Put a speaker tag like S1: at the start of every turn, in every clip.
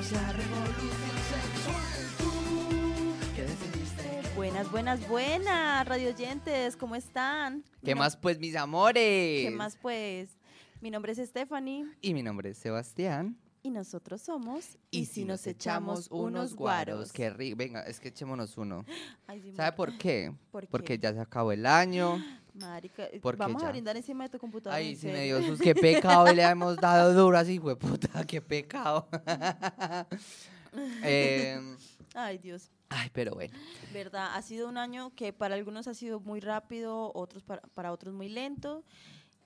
S1: Podcast, la revolución sexual. ¿Tú qué decidiste?
S2: Buenas, buenas, buenas, radio oyentes, ¿cómo están?
S3: ¿Qué más pues, mis amores?
S2: ¿Qué más pues? Mi nombre es Stephanie
S3: Y mi nombre es Sebastián.
S2: y nosotros somos Y, si nos echamos unos guaros.
S3: Qué rico. Venga, es que echémonos uno.
S2: Ay, sí,
S3: ¿Sabe
S2: marica,
S3: por qué?
S2: ¿por qué?
S3: Porque ya se acabó el año.
S2: Marica, eh,
S3: porque
S2: vamos
S3: ya.
S2: a brindar encima de tu computadora.
S3: Ay,
S2: ¿en
S3: sí me dio sus. Qué pecado le hemos dado duro así, fue puta, qué pecado. Em,
S2: Ay, Dios.
S3: ay, pero bueno.
S2: Verdad, ha sido un año que para algunos ha sido muy rápido, otros para, para otros muy lento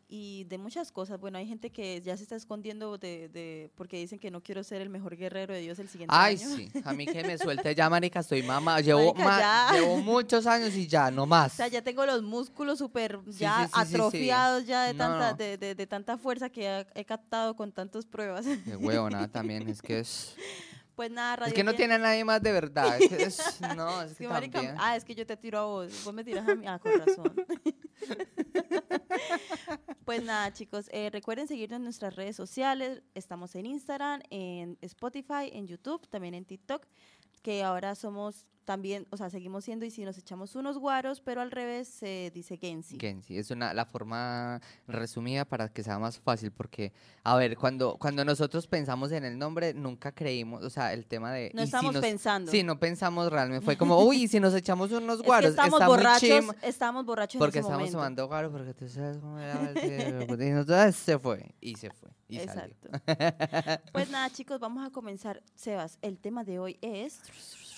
S2: y de muchas cosas. Bueno, hay gente que ya se está escondiendo de, de porque dicen que no quiero ser el mejor guerrero de Dios el siguiente
S3: Ay,
S2: año.
S3: sí. A mí que me suelte ya, marica, estoy mamá. Llevo, ma- llevo muchos años y ya, no más.
S2: O sea, ya tengo los músculos súper
S3: Sí,
S2: ya
S3: sí, sí,
S2: atrofiados ya de
S3: No,
S2: tanta,
S3: no.
S2: De, de- de tanta fuerza que he, he captado con tantas pruebas.
S3: Qué huevona también, es que es...
S2: Pues nada, radio
S3: Es que no tiene a nadie más de verdad. Es que es- no, es que
S2: que, marica,
S3: también.
S2: ah, es que yo te tiro a vos, vos me tiras a mí. Ah, con razón. Pues nada, chicos, eh, recuerden seguirnos en nuestras redes sociales. Estamos en Instagram, en Spotify, en YouTube, también en TikTok, que ahora somos también, o sea, seguimos siendo y si nos echamos unos guaros, pero al revés se dice Gensi.
S3: Gensi, es una, la forma resumida para que sea más fácil, porque, a ver, cuando, cuando nosotros pensamos en el nombre, nunca creímos, o sea, el tema de...
S2: No
S3: ¿y si
S2: estamos
S3: nos-
S2: pensando.
S3: Sí, no pensamos realmente, fue como, uy, ¿y si nos echamos unos
S2: Es que
S3: guaros,
S2: estamos
S3: está
S2: borrachos,
S3: chimba",
S2: estamos borrachos
S3: porque
S2: en ese
S3: estamos tomando guaro, porque tú sabes cómo era y entonces se fue, y se fue, y salió.
S2: Exacto. pues nada, chicos, vamos a comenzar. Sebas, el tema de hoy es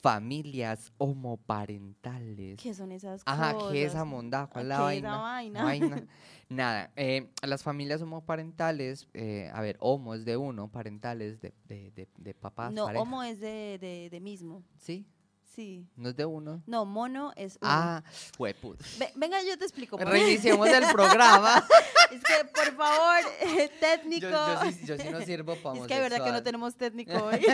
S3: Familias homoparentales.
S2: ¿qué son esas
S3: Ajá,
S2: cosas?
S3: ¿qué es esa monda? ¿Cuál es la
S2: ¿Qué es
S3: vaina?
S2: la vaina?
S3: Vaina. Nada, eh, las familias homoparentales, eh, a ver, homo es de uno, parentales de, de, de, de papás,
S2: No,
S3: pareja.
S2: homo es de, de, de mismo.
S3: ¿Sí?
S2: Sí.
S3: ¿No es de uno?
S2: No, mono es uno.
S3: Ah, hueput.
S2: Ve- venga, yo te explico.
S3: Reiniciemos el programa.
S2: es que, por favor, eh, técnico.
S3: yo, yo, sí, yo sí no sirvo para
S2: es que de verdad que no tenemos técnico hoy.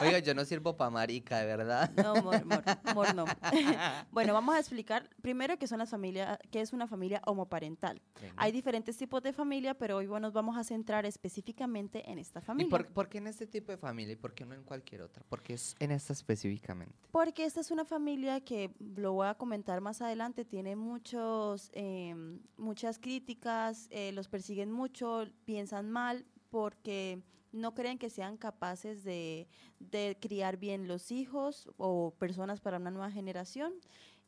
S3: Oiga, yo no sirvo para marica, de verdad.
S2: No, mor, mor, mor no. bueno, vamos a explicar primero qué son las familias, qué es una familia homoparental.
S3: Venga.
S2: Hay diferentes tipos de familia, pero hoy nos vamos a centrar específicamente en esta
S3: ¿Y
S2: familia.
S3: por, por qué en este tipo de familia y por qué no en cualquier otra? Porque es en esta específicamente.
S2: Porque esta es una familia que, lo voy a comentar más adelante, tiene muchos, em, muchas críticas, eh, los persiguen mucho, piensan mal, porque no creen que sean capaces de, de criar bien los hijos o personas para una nueva generación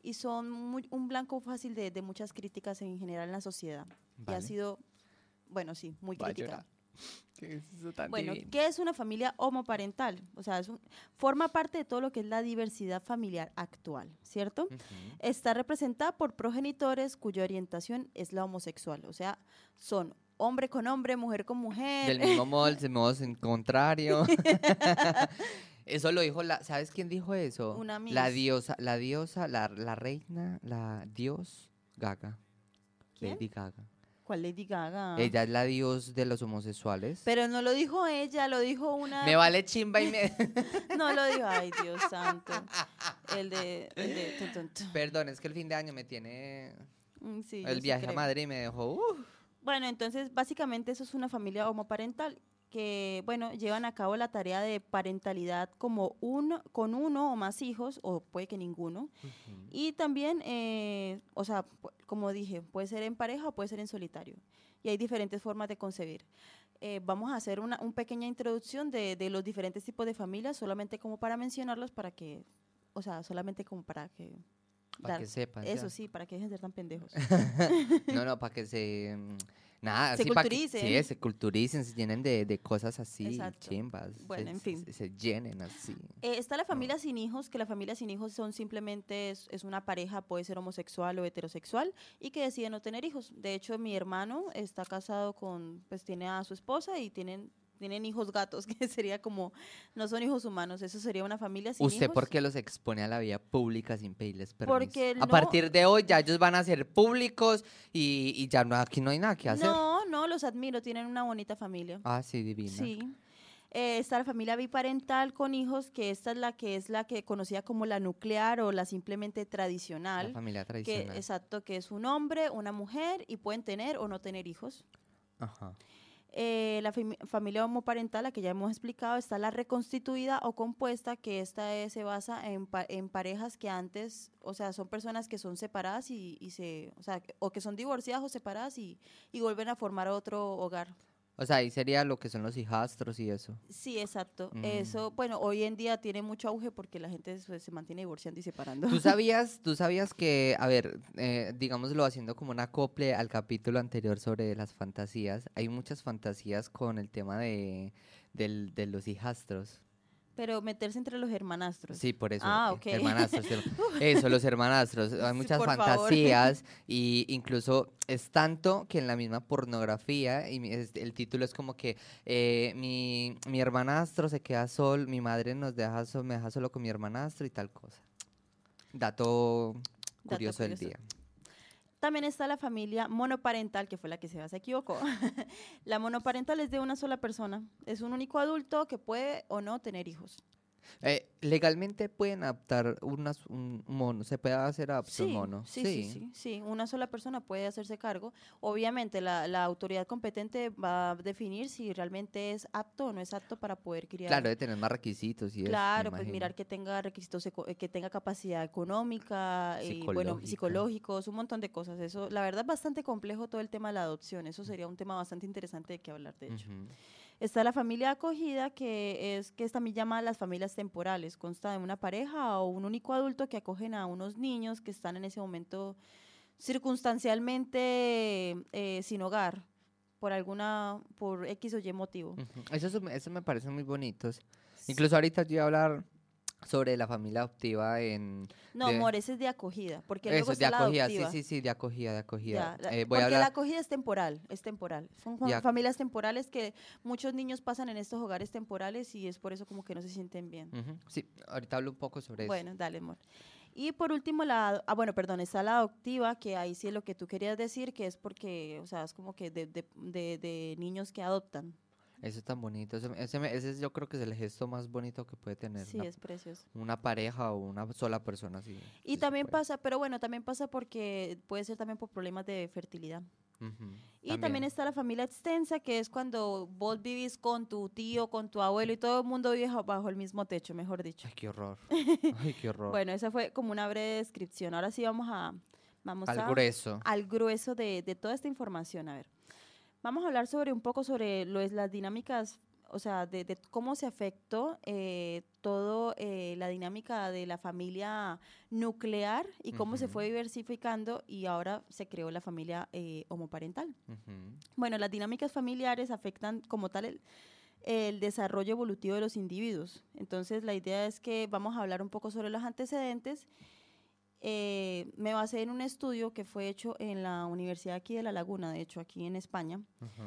S2: y son muy- un blanco fácil de, de muchas críticas en general en la sociedad. Y ha sido, bueno, sí, muy
S3: Va a
S2: crítica.
S3: llorar. ¿Qué es eso tan
S2: Bueno,
S3: divino?
S2: ¿qué es una familia homoparental? O sea, es un- forma parte de todo lo que es la diversidad familiar actual, ¿cierto? Está representada por progenitores cuya orientación es la homosexual, o sea, son hombre con hombre, mujer con mujer.
S3: Del mismo modo, del modo en contrario. eso lo dijo la, ¿sabes quién dijo eso?
S2: Una
S3: La diosa, la diosa, la, la reina, la dios Gaga.
S2: ¿Quién?
S3: Lady Gaga.
S2: ¿Cuál Lady Gaga?
S3: Ella es la dios de los homosexuales.
S2: Pero no lo dijo ella, lo dijo una...
S3: Me vale chimba y me...
S2: No lo dijo, ay Dios santo. El de... El de tun, tun, tun.
S3: Perdón, es que el fin de año me tiene...
S2: Mm, sí,
S3: el
S2: sí
S3: viaje a. Madrid me dejó... uh,
S2: Bueno, entonces básicamente eso es una familia homoparental que, bueno, llevan a cabo la tarea de parentalidad como uno, con uno o más hijos, o puede que ninguno. Y también, eh, o sea, como dije, puede ser en pareja o puede ser en solitario. Y hay diferentes formas de concebir. Eh, vamos a hacer una, un pequeña introducción de, de los diferentes tipos de familias, solamente como para mencionarlos, para que, o sea, solamente como para que...
S3: Para que sepan.
S2: Eso
S3: ya.
S2: sí, para que dejen de ser tan pendejos.
S3: No, no, para que se... mm, Nada,
S2: Se
S3: que-
S2: culturicen.
S3: sí, se culturicen, se llenen de, de cosas así,
S2: Exacto.
S3: chimbas.
S2: Bueno,
S3: se-
S2: en fin.
S3: Se, se llenen así.
S2: Eh, está la familia sin hijos, que la familia sin hijos son simplemente es, es una pareja, puede ser homosexual o heterosexual, y que decide no tener hijos. De hecho, mi hermano está casado con, pues tiene a su esposa y tienen, tienen hijos gatos, que sería como, no son hijos humanos, eso sería una familia sin
S3: ¿Usted
S2: hijos.
S3: por qué los expone a la vida pública sin pedirles permiso?
S2: Porque
S3: A
S2: no-
S3: partir de hoy ya ellos van a ser públicos y, y ya no, aquí no hay nada que hacer.
S2: No, no, los admiro, tienen una bonita familia.
S3: Ah, sí, divina.
S2: Sí. Eh, está la familia biparental con hijos, que esta es la que es la que conocida como la nuclear o la simplemente
S3: La
S2: tradicional.
S3: familia
S2: Que,
S3: tradicional.
S2: exacto, que es un hombre, una mujer y pueden tener o no tener hijos.
S3: Ajá.
S2: Eh, la fami- familia homoparental, la que ya hemos explicado, está la reconstituida o compuesta, que esta eh, se basa en, pa- en parejas que antes, o sea, son personas que son separadas y, y se, o sea, o que son divorciadas o separadas y, y vuelven a formar otro hogar.
S3: O sea, ahí sería lo que son los hijastros y eso.
S2: Sí, exacto.
S3: Mm.
S2: Eso, bueno, hoy en día tiene mucho auge porque la gente se, se mantiene divorciando y separando.
S3: ¿Tú sabías, tú sabías que, a ver, eh, digámoslo haciendo como un acople al capítulo anterior sobre las fantasías, hay muchas fantasías con el tema de, del- de los hijastros.
S2: Pero meterse entre los hermanastros.
S3: Sí, por eso.
S2: Ah, ok.
S3: Hermanastros. her- Eso, los hermanastros. Hay muchas
S2: por favor.
S3: fantasías y incluso es tanto que en la misma pornografía, y el título es como que eh, mi, mi hermanastro se queda sol, mi madre nos deja sol, me deja solo con mi hermanastro y tal cosa. Dato
S2: Dato
S3: curioso del día.
S2: También está la familia monoparental, que fue la que se se equivocó. la monoparental es de una sola persona. Es un único adulto que puede o no tener hijos.
S3: Eh, legalmente pueden adaptar unas, un mono, se puede hacer adopción mono.
S2: sí, sí, sí, sí. Una sola persona puede hacerse cargo. Obviamente la, la autoridad competente va a definir si realmente es apto o no es apto para poder criar.
S3: Claro, de tener más requisitos y eso,
S2: Claro, pues mirar que tenga requisitos, eh, que tenga capacidad económica y bueno, psicológicos, un montón de cosas. Eso, la verdad, es bastante complejo todo el tema de la adopción. Eso sería un tema bastante interesante de que hablar, de hecho. Está la familia acogida, que es que es también llamada las familias temporales. Consta de una pareja o un único adulto que acogen a unos niños que están en ese momento circunstancialmente eh, sin hogar por alguna, por X o Y motivo.
S3: Eso me parecen muy bonitos. Incluso ahorita yo iba a hablar sobre la familia adoptiva en...
S2: No,
S3: de-
S2: amor, ese es de acogida, porque
S3: Eso,
S2: luego
S3: de
S2: está
S3: acogida, sí,
S2: adoptiva.
S3: sí, sí, de acogida, de acogida.
S2: Ya,
S3: Eh, voy
S2: porque
S3: a
S2: la acogida es temporal, es temporal. Son
S3: Ya.
S2: familias temporales que muchos niños pasan en estos hogares temporales y es por eso como que no se sienten bien.
S3: Sí, ahorita hablo un poco sobre
S2: Bueno, dale, amor. Y por último, la, ah, bueno, perdón, está la adoptiva, que ahí sí es lo que tú querías decir, que es porque, o sea, es como que de, de- de niños que adoptan.
S3: Eso. Es tan bonito. Ese, ese me- ese es, yo creo que es el gesto más bonito que puede tener
S2: Sí,
S3: una,
S2: es precioso.
S3: una pareja o una sola persona. así,
S2: Y
S3: si
S2: también pasa, pero bueno, también pasa porque puede ser también por problemas de fertilidad. Y también. está la familia extensa, que es cuando vos vivís con tu tío, con tu abuelo y todo el mundo vive bajo el mismo techo, mejor dicho.
S3: Ay, qué horror. Ay, qué horror.
S2: Bueno, esa fue como una breve descripción. Ahora sí vamos a vamos
S3: Al
S2: a-
S3: grueso.
S2: al grueso de, de toda esta información. A ver, vamos a hablar sobre un poco sobre lo es las dinámicas, o sea, de, de cómo se afectó eh, todo eh, la dinámica de la familia nuclear y cómo se fue diversificando y ahora se creó la familia eh, homoparental. Bueno, las dinámicas familiares afectan como tal el, el desarrollo evolutivo de los individuos. Entonces, la idea es que vamos a hablar un poco sobre los antecedentes. Eh, me basé en un estudio que fue hecho en la Universidad aquí de La Laguna, de hecho, aquí en España,
S3: Ujú.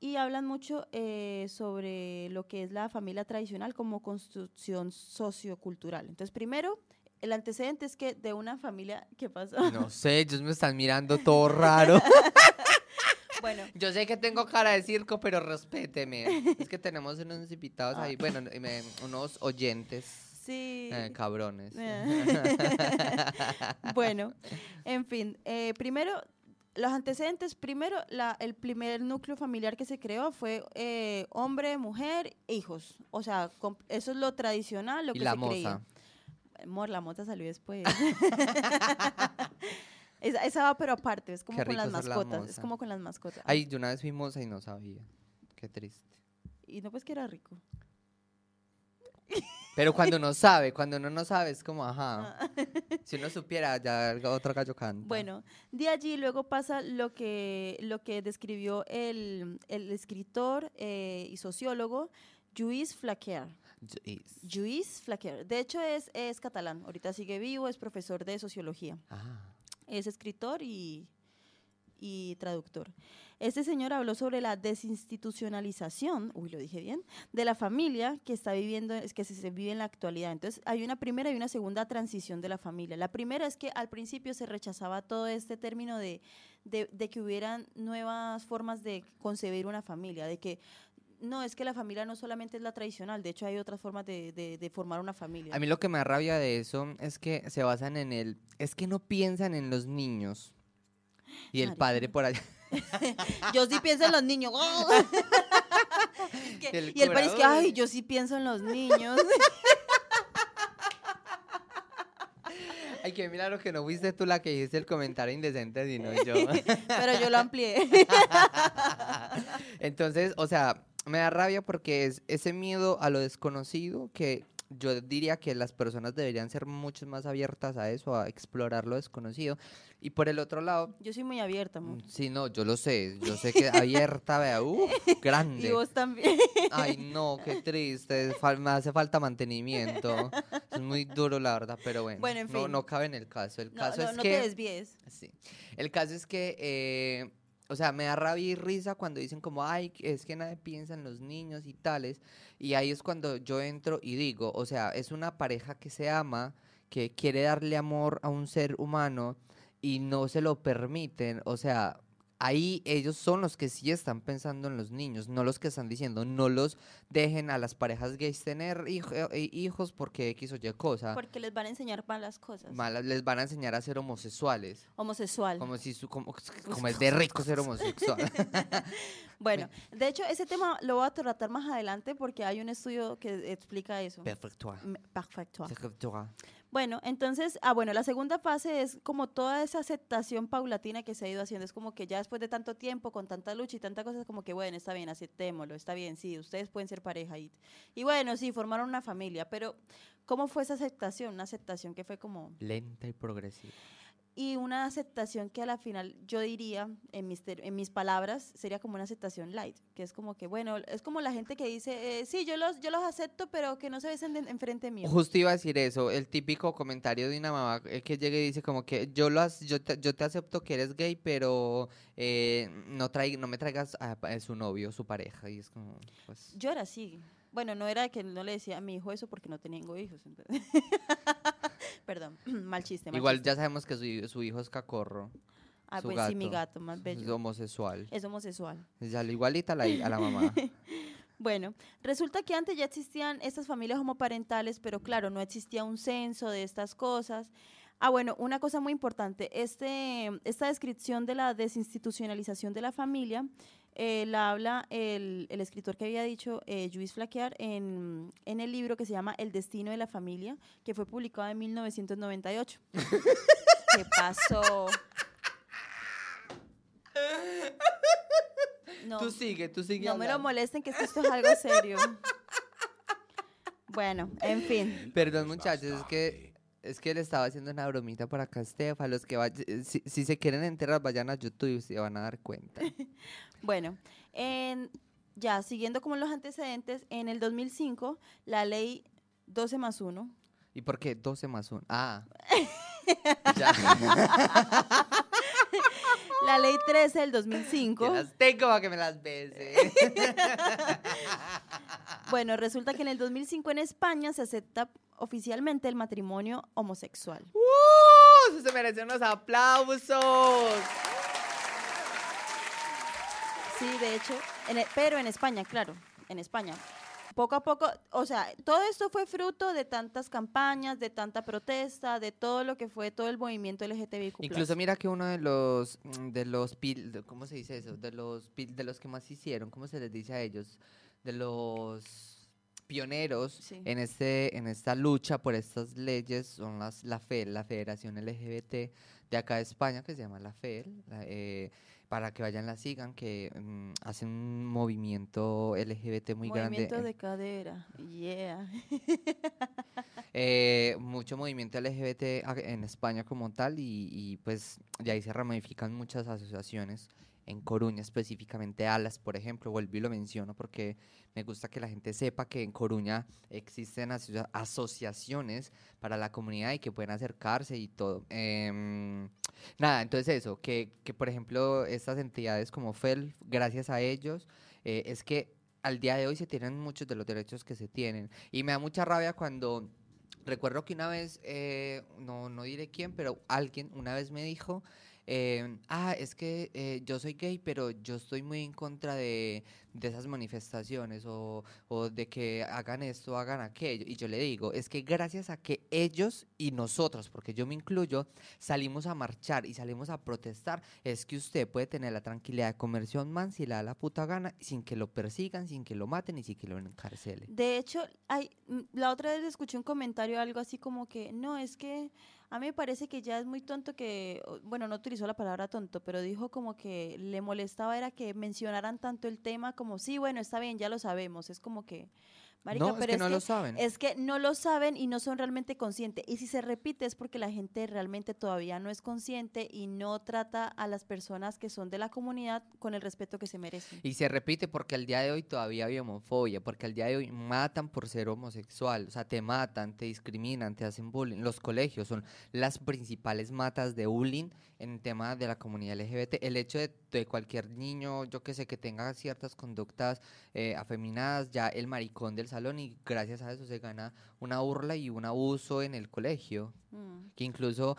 S2: y hablan mucho eh, sobre lo que es la familia tradicional como construcción sociocultural. Entonces, primero, el antecedente es que de una familia, ¿qué pasó?
S3: No sé, ellos me están mirando todo raro.
S2: bueno,
S3: Yo sé que tengo cara de circo, pero respéteme. Es que tenemos unos invitados ahí, bueno, me- unos oyentes
S2: sí.
S3: eh, cabrones.
S2: bueno, en fin, eh, primero, los antecedentes, primero, la, el primer núcleo familiar que se creó fue eh, hombre, mujer, hijos. O sea, eso es lo tradicional, lo
S3: y
S2: que
S3: la
S2: se creía.
S3: moza.
S2: Amor, la mota salió después. esa, esa va pero aparte, es como con las
S3: la
S2: mascotas, es como con las mascotas.
S3: Ay, yo una vez fui moza y no sabía. Qué triste.
S2: Y no pues que era rico.
S3: Pero cuando uno sabe, cuando uno no sabe, es como, ajá.
S2: Ah.
S3: Si uno supiera, ya otro gallo canta.
S2: Bueno, de allí luego pasa lo que, lo que describió el, el escritor eh, y sociólogo Lluís Flaquer. Lluís Flaquer. De hecho, es, es catalán. Ahorita sigue vivo, es profesor de sociología.
S3: Ah,
S2: Es escritor y, y traductor. Este señor habló sobre la desinstitucionalización, uy, lo dije bien, de la familia que está viviendo, que se, vive en la actualidad. Entonces, hay una primera y una segunda transición de la familia. La primera es que al principio se rechazaba todo este término de, de, que hubieran nuevas formas de concebir una familia, de que no, es que la familia no solamente es la tradicional, de hecho hay otras formas de, de- formar una familia.
S3: A mí lo que me da rabia de eso es que se basan en el... Es que no piensan en los niños. Y el padre por allá...
S2: yo sí pienso en los niños. Es que-
S3: El
S2: y el país que,
S3: cura,
S2: ay, yo sí pienso en los niños.
S3: Ay, qué milagro que no fuiste tú la que hiciste el comentario indecente, sino yo.
S2: Pero yo lo amplié.
S3: Entonces, o sea, me da rabia porque es ese miedo a lo desconocido que yo diría que las personas deberían ser mucho más abiertas a eso, a explorar lo desconocido. Y por el otro lado,
S2: Yo soy muy abierta, amor.
S3: sí, no, yo lo sé, yo sé que abierta, vea, uh, grande.
S2: Y vos también.
S3: Ay, no, qué triste, fal- me hace falta mantenimiento. Es muy duro, la verdad, pero bueno,
S2: Bueno, en
S3: no,
S2: fin.
S3: no cabe en el caso. El
S2: No,
S3: caso
S2: no,
S3: es
S2: no
S3: que...
S2: te desvíes.
S3: Sí. El caso es que, eh, o sea, me da rabia y risa cuando dicen como, ay, es que nadie piensa en los niños y tales. Y ahí es cuando yo entro y digo, o sea, es una pareja que se ama, que quiere darle amor a un ser humano y no se lo permiten. O sea, ahí ellos son los que sí están pensando en los niños, no los que están diciendo, no los dejen a las parejas gays tener hijo- eh, hijos porque X o Y cosa.
S2: Porque les van a enseñar malas cosas.
S3: Malas, les van a enseñar a ser homosexuales.
S2: Homosexual.
S3: Como si su, como, como es de rico ser homosexual.
S2: Bueno, de hecho, ese tema lo voy a tratar más adelante porque hay un estudio que explica eso.
S3: Perfecto.
S2: Perfecto.
S3: Perfecto.
S2: Bueno, entonces, ah, bueno, la segunda fase es como toda esa aceptación paulatina que se ha ido haciendo. Es como que ya después de tanto tiempo, con tanta lucha y tanta cosa, es como que, bueno, está bien, aceptémoslo, está bien, sí, ustedes pueden ser pareja. Y, y bueno, sí, formaron una familia, pero ¿cómo fue esa aceptación? Una aceptación que fue como...
S3: Lenta y progresiva.
S2: Y una aceptación que a la final yo diría, en mis, en mis palabras, sería como una aceptación light, que es como que, bueno, es como la gente que dice, eh, sí, yo los, yo los acepto, pero que no se besen enfrente mío.
S3: Justo iba a decir eso, el típico comentario de una mamá eh, que llega y dice como que yo lo yo te, yo te acepto que eres gay, pero eh, no traig- no me traigas a, a su novio, su pareja. Y es como, pues,
S2: Yo era así. Bueno, no era que no le decía a mi hijo eso porque no tengo hijos. entonces- Perdón, mal chiste. mal
S3: igual
S2: chiste.
S3: ya sabemos que su, su hijo es cacorro,
S2: Ah,
S3: su
S2: pues sí, mi
S3: gato.
S2: gato, más
S3: es
S2: bello.
S3: homosexual.
S2: Es homosexual.
S3: Es ya lo igualita a la, a la mamá.
S2: Bueno, resulta que antes ya existían estas familias homoparentales, pero claro, no existía un censo de estas cosas. Ah, bueno, una cosa muy importante, este, esta descripción de la desinstitucionalización de la familia eh, la habla el, el escritor que había dicho, eh, Luis Flaquear, en, en el libro que se llama El destino de la familia, que fue publicado en 1998. ¿Qué pasó? No.
S3: Tú sigue, tú sigue.
S2: No me lo molesten, que esto es algo serio. Bueno, en fin.
S3: Perdón, muchachos, es que es que le estaba haciendo una bromita para Castefa. Los que vay- eh, si, si se quieren enterar, vayan a YouTube y se van a dar cuenta.
S2: Bueno, en- ya siguiendo como los antecedentes, en el 2005, la ley 12 más 1,
S3: ¿Y por qué 12 más 1? Ah.
S2: la ley 13 del
S3: Que
S2: 2005,
S3: las tengo para que me las bese.
S2: Bueno, resulta que en el 2005 en España se acepta oficialmente el matrimonio homosexual.
S3: ¡Uh! Eso se merecen unos aplausos.
S2: Sí, de hecho, en e- pero en España, claro, en España. Poco a poco, o sea, todo esto fue fruto de tantas campañas, de tanta protesta, de todo lo que fue todo el movimiento LGTBIQ+.
S3: Incluso mira que uno de los de los pil, ¿cómo se dice eso? De los pil- de los que más hicieron, ¿cómo se les dice a ellos? De los pioneros
S2: Sí.
S3: en este en esta lucha por estas leyes son las la FEL, la Federación LGBT de acá de España que se llama la FEL, la, eh, para que vayan la sigan que mm, hacen un movimiento LGBT muy grande
S2: movimiento
S3: en-
S2: de cadera, yeah.
S3: eh, mucho movimiento LGBT en España como tal y, y, pues de ahí se ramifican muchas asociaciones. En Coruña específicamente Alas, por ejemplo, vuelvo y lo menciono porque me gusta que la gente sepa que en Coruña existen asocia- asociaciones para la comunidad y que pueden acercarse y todo. Em, nada, entonces eso, que, que por ejemplo estas entidades como FEL, gracias a ellos, eh, es que al día de hoy se tienen muchos de los derechos que se tienen. Y me da mucha rabia cuando recuerdo que una vez, eh, no, no diré quién, pero alguien una vez me dijo eh, ah, es que eh, yo soy gay, pero yo estoy muy en contra de, de esas manifestaciones o, o de que hagan esto, hagan aquello. Y yo le digo, es que gracias a que ellos y nosotros, porque yo me incluyo, salimos a marchar y salimos a protestar, es que usted puede tener la tranquilidad de comerse a un man si le da la puta gana, sin que lo persigan, sin que lo maten y sin que lo encarcelen.
S2: De hecho, hay, mm, la otra vez escuché un comentario, algo así como que, no, es que a mí me parece que ya es muy tonto que, bueno, no utilizó la palabra tonto, pero dijo como que le molestaba era que mencionaran tanto el tema como, sí, bueno, está bien, ya lo sabemos. Es como que, marica,
S3: no, es
S2: pero
S3: que no lo saben.
S2: es que no lo saben y no son realmente conscientes. Y si se repite es porque la gente realmente todavía no es consciente y no trata a las personas que son de la comunidad con el respeto que se merecen.
S3: Y se repite porque al día de hoy todavía hay homofobia, porque al día de hoy matan por ser homosexual, o sea, te matan, te discriminan, te hacen bullying. Los colegios son las principales matas de bullying en tema de la comunidad LGBT. El hecho de, de cualquier niño, yo que sé, que tenga ciertas conductas eh, afeminadas, ya el maricón del salón y gracias a eso se gana una burla y un abuso en el colegio
S2: Mm.
S3: que incluso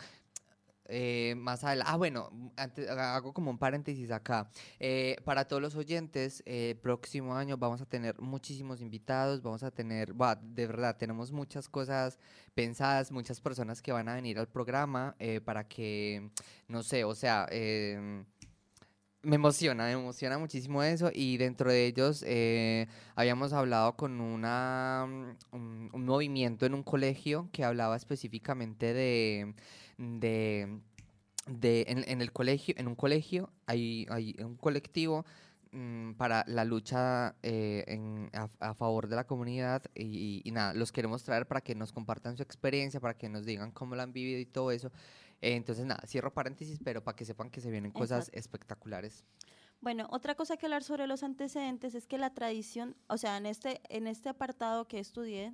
S3: eh, más adelante, ah bueno, antes, ha- hago como un paréntesis acá. Eh, para todos los oyentes, eh, próximo año vamos a tener muchísimos invitados, vamos a tener, buah, de verdad, tenemos muchas cosas pensadas, muchas personas que van a venir al programa eh, para que, no sé, o sea, em, me emociona, me emociona muchísimo eso y dentro de ellos eh, habíamos hablado con una, un, movimiento en un colegio que hablaba específicamente de, de, en, el colegio, en un colegio hay, hay un colectivo mm, para la lucha eh, a favor de la comunidad y, y nada, los queremos traer para que nos compartan su experiencia, para que nos digan cómo la han vivido y todo eso. Eh, entonces nada, cierro paréntesis, pero para que sepan que se vienen cosas
S2: Exacto.
S3: espectaculares.
S2: Bueno, otra cosa que hablar sobre los antecedentes es que la tradición, o sea, en este, en este apartado que estudié,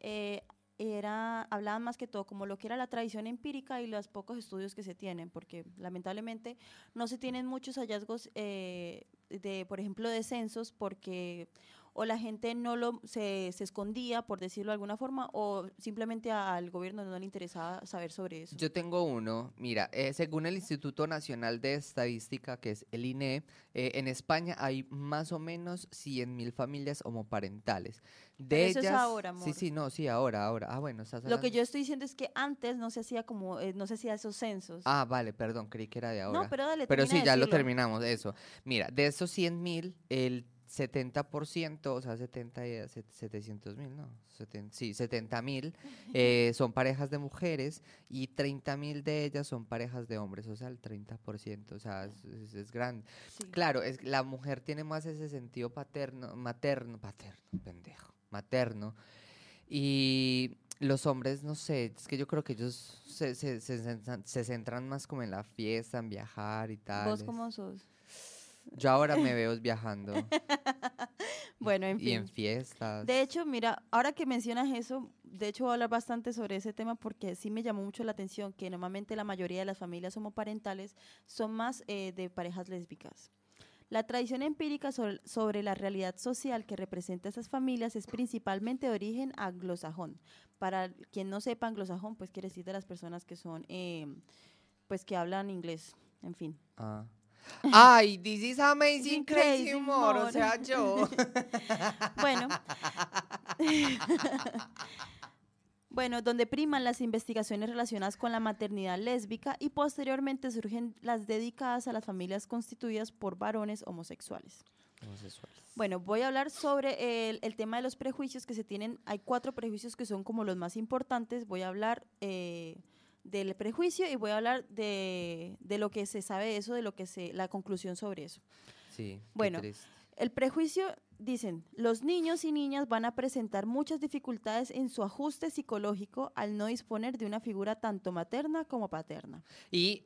S2: eh, era, hablaban más que todo como lo que era la tradición empírica y los pocos estudios que se tienen, porque lamentablemente no se tienen muchos hallazgos eh, de, por ejemplo, de censos, porque o la gente no lo se, se escondía, por decirlo de alguna forma, o simplemente al gobierno no le interesaba saber sobre eso.
S3: Yo tengo uno, mira, eh, según el Instituto Nacional de Estadística, que es el INE, eh, en España hay más o menos 100.000 familias homoparentales. De
S2: Pero eso es
S3: ellas,
S2: ahora,
S3: Sí,
S2: amor.
S3: sí, no, sí, ahora, ahora. Ah, bueno, estás
S2: Lo que yo estoy diciendo es que antes no se hacía como, eh, no se hacía esos censos.
S3: Ah, vale, perdón, creí que era de ahora.
S2: no, pero dale,
S3: Pero sí, ya lo terminamos, eso. Mira, de esos 100 mil, el 70%, o sea, 70, y- set- 700 mil, no, seten- sí, 70 mil eh, son parejas de mujeres y 30 mil de ellas son parejas de hombres, o sea, el 30%, o sea, es, es- es grande.
S2: Sí.
S3: Claro, es, la mujer tiene más ese sentido paterno, materno, paterno, pendejo, materno. Y los hombres, no sé, es que yo creo que ellos se, se, se se centran más como en la fiesta, en viajar y tal.
S2: ¿Vos cómo sos?
S3: Yo ahora me veo viajando
S2: Bueno, en
S3: y en
S2: fin.
S3: fiestas.
S2: De hecho, mira, ahora que mencionas eso, de hecho voy a hablar bastante sobre ese tema porque sí me llamó mucho la atención que normalmente la mayoría de las familias homoparentales son más eh, de parejas lésbicas. La tradición empírica sobre, sobre la realidad social que representa esas familias es principalmente de origen anglosajón. Para quien no sepa anglosajón, pues quiere decir de las personas que son, eh, pues que hablan inglés, en fin.
S3: Ah. Ay, this is amazing,
S2: Amazing
S3: crazy
S2: crazy
S3: more. O sea, yo.
S2: Bueno. bueno, donde priman las investigaciones relacionadas con la maternidad lésbica y posteriormente surgen las dedicadas a las familias constituidas por varones homosexuales.
S3: Homosexuales.
S2: Bueno, voy a hablar sobre el, el tema de los prejuicios que se tienen. Hay cuatro prejuicios que son como los más importantes. Voy a hablar eh, del prejuicio y voy a hablar de, de lo que se sabe de eso, de lo que se, la conclusión sobre eso.
S3: Sí.
S2: Bueno. El prejuicio, dicen, los niños y niñas van a presentar muchas dificultades en su ajuste psicológico al no disponer de una figura tanto materna como paterna.
S3: Y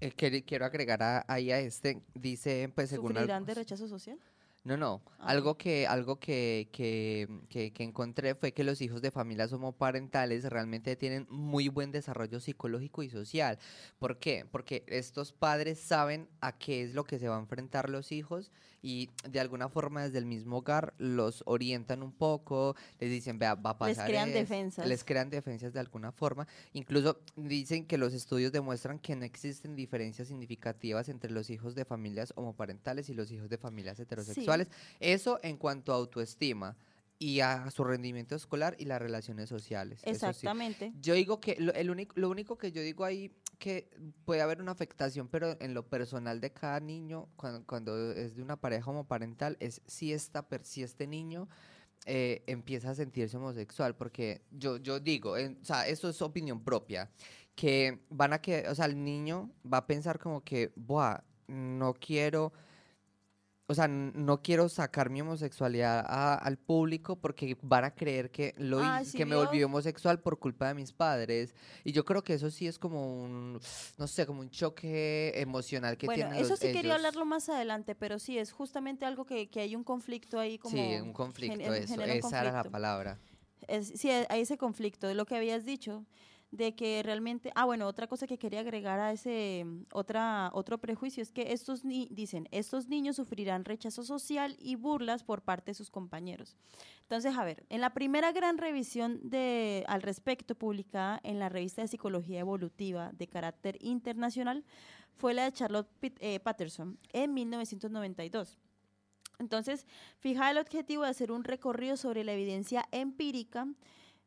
S3: eh, quiero agregar a- ahí a este, dice, pues según.
S2: ¿Sufrirán de rechazo social?
S3: No, no.
S2: Ah,
S3: Algo que, algo que, que, que, que encontré fue que los hijos de familias homoparentales realmente tienen muy buen desarrollo psicológico y social. ¿Por qué? Porque estos padres saben a qué es lo que se va a enfrentar los hijos y de alguna forma desde el mismo hogar los orientan un poco, les dicen, vea, va a
S2: Les
S3: pasar
S2: crean
S3: esto",
S2: defensas.
S3: Les crean defensas de alguna forma. Incluso dicen que los estudios demuestran que no existen diferencias significativas entre los hijos de familias homoparentales y los hijos de familias heterosexuales. Eso en cuanto a autoestima y a su rendimiento escolar y las relaciones sociales. eso sí.
S2: Exactamente.
S3: Yo digo que lo, el único, lo único que yo digo ahí que puede haber una afectación, pero en lo personal de cada niño, cuando, cuando es de una pareja homoparental, es si, esta, si este niño eh, empieza a sentirse homosexual, porque yo, yo digo, en- o sea, eso es opinión propia, que van a que, o sea, el niño va a pensar como que, buah, no quiero, o sea, no quiero sacar mi homosexualidad a- al público porque van a creer que lo
S2: sí
S3: que me volví homosexual por culpa de mis padres. Y yo creo que eso sí es como un, no sé, como un choque emocional que
S2: bueno,
S3: tienen
S2: eso
S3: los-
S2: sí quería hablarlo más adelante, pero sí, es justamente algo que, que hay un conflicto ahí como...
S3: Sí, un conflicto, eso, esa era la palabra.
S2: Es- sí, hay ese conflicto de lo que habías dicho, de que realmente, ah, bueno, otra cosa que quería agregar a ese mm, otra otro prejuicio es que estos ni dicen, estos niños sufrirán rechazo social y burlas por parte de sus compañeros. Entonces, a ver, en la primera gran revisión de al respecto publicada en la revista de Psicología Evolutiva de carácter internacional fue la de Charlotte eh, Patterson en 1992. Entonces, fija el objetivo de hacer un recorrido sobre la evidencia empírica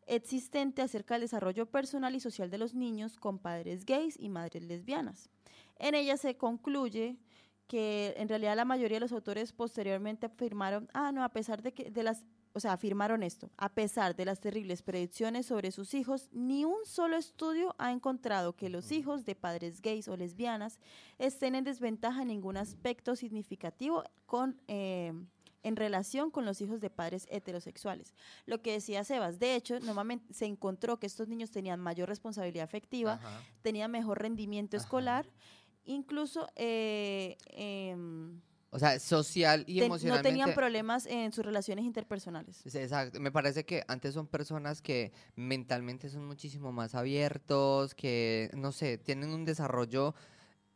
S2: existente acerca del desarrollo personal y social de los niños con padres gays y madres lesbianas. En ella se concluye que en realidad la mayoría de los autores posteriormente afirmaron, ah, no, a pesar de que de las, o sea, afirmaron esto, a pesar de las terribles predicciones sobre sus hijos, ni un solo estudio ha encontrado que los hijos de padres gays o lesbianas estén en desventaja en ningún aspecto significativo con, eh, en relación con los hijos de padres heterosexuales. Lo que decía Sebas, de hecho, normalmente se encontró que estos niños tenían mayor responsabilidad afectiva,
S3: Ajá.
S2: tenían mejor rendimiento
S3: Ajá.
S2: escolar, incluso eh, em,
S3: O sea, social y
S2: ten- no
S3: emocionalmente.
S2: tenían problemas en sus relaciones interpersonales.
S3: Exacto, me parece que antes son personas que mentalmente son muchísimo más abiertos, que, no sé, tienen un desarrollo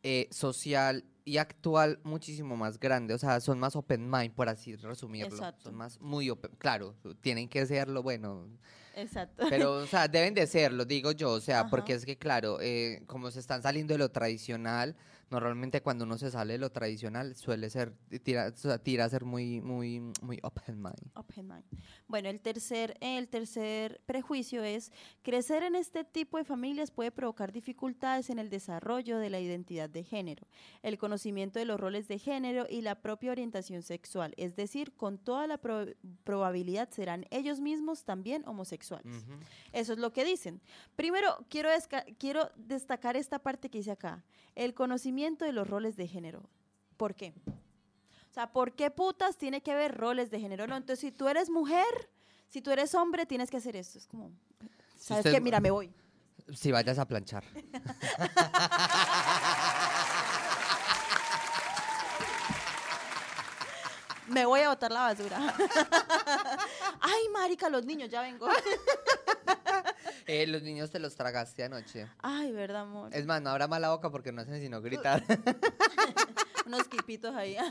S3: eh, social y actual muchísimo más grande, o sea, son más open mind, por así resumirlo,
S2: Exacto.
S3: son más muy open, claro, tienen que serlo, bueno,
S2: Exacto.
S3: pero, o sea, deben de serlo, digo yo, o sea,
S2: Ajá.
S3: porque es que, claro, eh, como se están saliendo de lo tradicional, normalmente cuando uno se sale de lo tradicional suele ser, tira, tira a ser muy, muy, muy open mind.
S2: Open mind. Bueno, el tercer, el tercer prejuicio es crecer en este tipo de familias puede provocar dificultades en el desarrollo de la identidad de género, el conocimiento de los roles de género y la propia orientación sexual, es decir, con toda la pro- probabilidad serán ellos mismos también homosexuales. Eso es lo que dicen. Primero, quiero, quiero destacar esta parte que dice acá, el conocimiento de los roles de género. ¿Por qué? O sea, ¿por qué putas tiene que haber roles de género? No, entonces si tú eres mujer, si tú eres hombre, tienes que hacer esto. Es como, ¿sabes qué? Mira, me voy.
S3: Si vayas a planchar.
S2: Me voy a botar la basura. Ay, marica, los niños, ya vengo.
S3: Eh, los niños te los tragaste anoche.
S2: Ay, verdad, amor.
S3: Es más, no abra mala boca porque no hacen sino gritar.
S2: Unos quipitos ahí.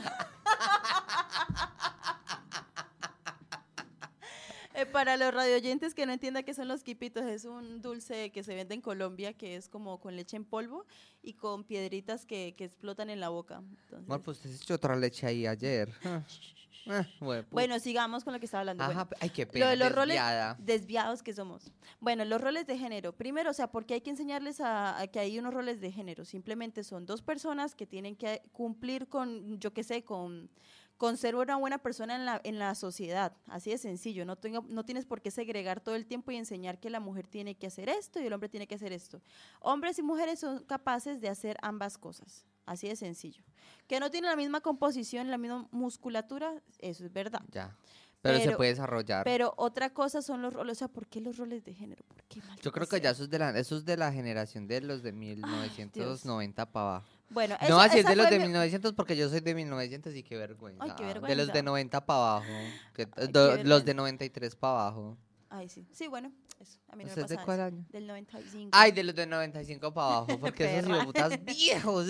S2: Eh, para los radioyentes que no entiendan qué son los quipitos, es un dulce que se vende en Colombia que es como con leche en polvo y con piedritas que, que explotan en la boca. Entonces-
S3: Amor, pues usted se echó otra leche ahí ayer. Ah, hueputa.
S2: bueno, sigamos con lo que estaba hablando. Bueno,
S3: Ajá, ay, qué
S2: lo de los roles
S3: desviada.
S2: desviados que somos. Bueno, los roles de género. Primero, o sea, porque hay que enseñarles a, a que hay unos roles de género. Simplemente son dos personas que tienen que cumplir con, yo qué sé, con, con ser una buena persona en la, en la sociedad. Así de sencillo. No, tengo, no tienes por qué segregar todo el tiempo y enseñar que la mujer tiene que hacer esto y el hombre tiene que hacer esto. Hombres y mujeres son capaces de hacer ambas cosas. Así de sencillo. Que no tienen la misma composición, la misma musculatura, eso es verdad.
S3: Ya. Pero, se puede desarrollar.
S2: Pero otra cosa son los roles, o sea, ¿por qué los roles de género? ¿Por qué,
S3: Yo creo que ya eso es de la, eso es de la generación de los de 1990 para abajo.
S2: Bueno,
S3: no, así es de los de
S2: mi-
S3: 1900 porque yo soy de 1900 y qué vergüenza.
S2: Ay, qué
S3: De los
S2: vergüenza.
S3: de 90 para abajo. que-
S2: Ay,
S3: do- los
S2: vergüenza.
S3: de 93 para abajo.
S2: Ay, sí. Sí, bueno, eso. A mí no me
S3: ¿Usted es de
S2: pasa
S3: cuál
S2: eso.
S3: año?
S2: Del 95.
S3: Ay, de los de 95 para abajo, porque esos
S2: Perra.
S3: putas viejos.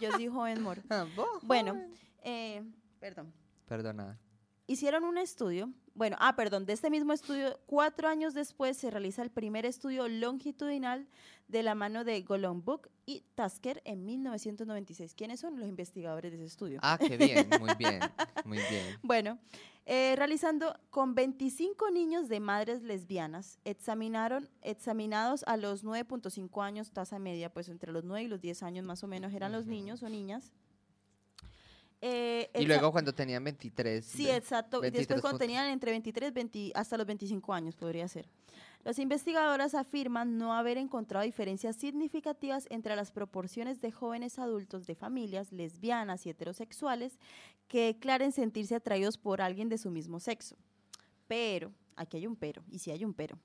S2: Yo soy joven moro.
S3: Ah, vos,
S2: Bueno,
S3: joven.
S2: eh, perdón.
S3: Perdona.
S2: Hicieron un estudio, bueno, ah, perdón, de este mismo estudio, cuatro años después se realiza el primer estudio longitudinal de la mano de Golombuk y Tasker en 1996. ¿Quiénes son los investigadores de ese estudio?
S3: Ah, qué bien, muy bien, muy bien.
S2: Bueno, eh, realizando con 25 niños de madres lesbianas, examinaron, examinados a los 9.5 años, tasa media, pues entre los 9 y los 10 años más o menos eran los niños o niñas. Eh,
S3: Y luego cuando tenían 23.
S2: Sí,
S3: de-
S2: exacto. Y
S3: 23
S2: después cuando
S3: puntos.
S2: tenían entre 23 20 hasta los 25 años, podría ser. Las investigadoras afirman no haber encontrado diferencias significativas entre las proporciones de jóvenes adultos de familias lesbianas y heterosexuales que declaren sentirse atraídos por alguien de su mismo sexo. Pero, aquí hay un pero, y sí hay un pero.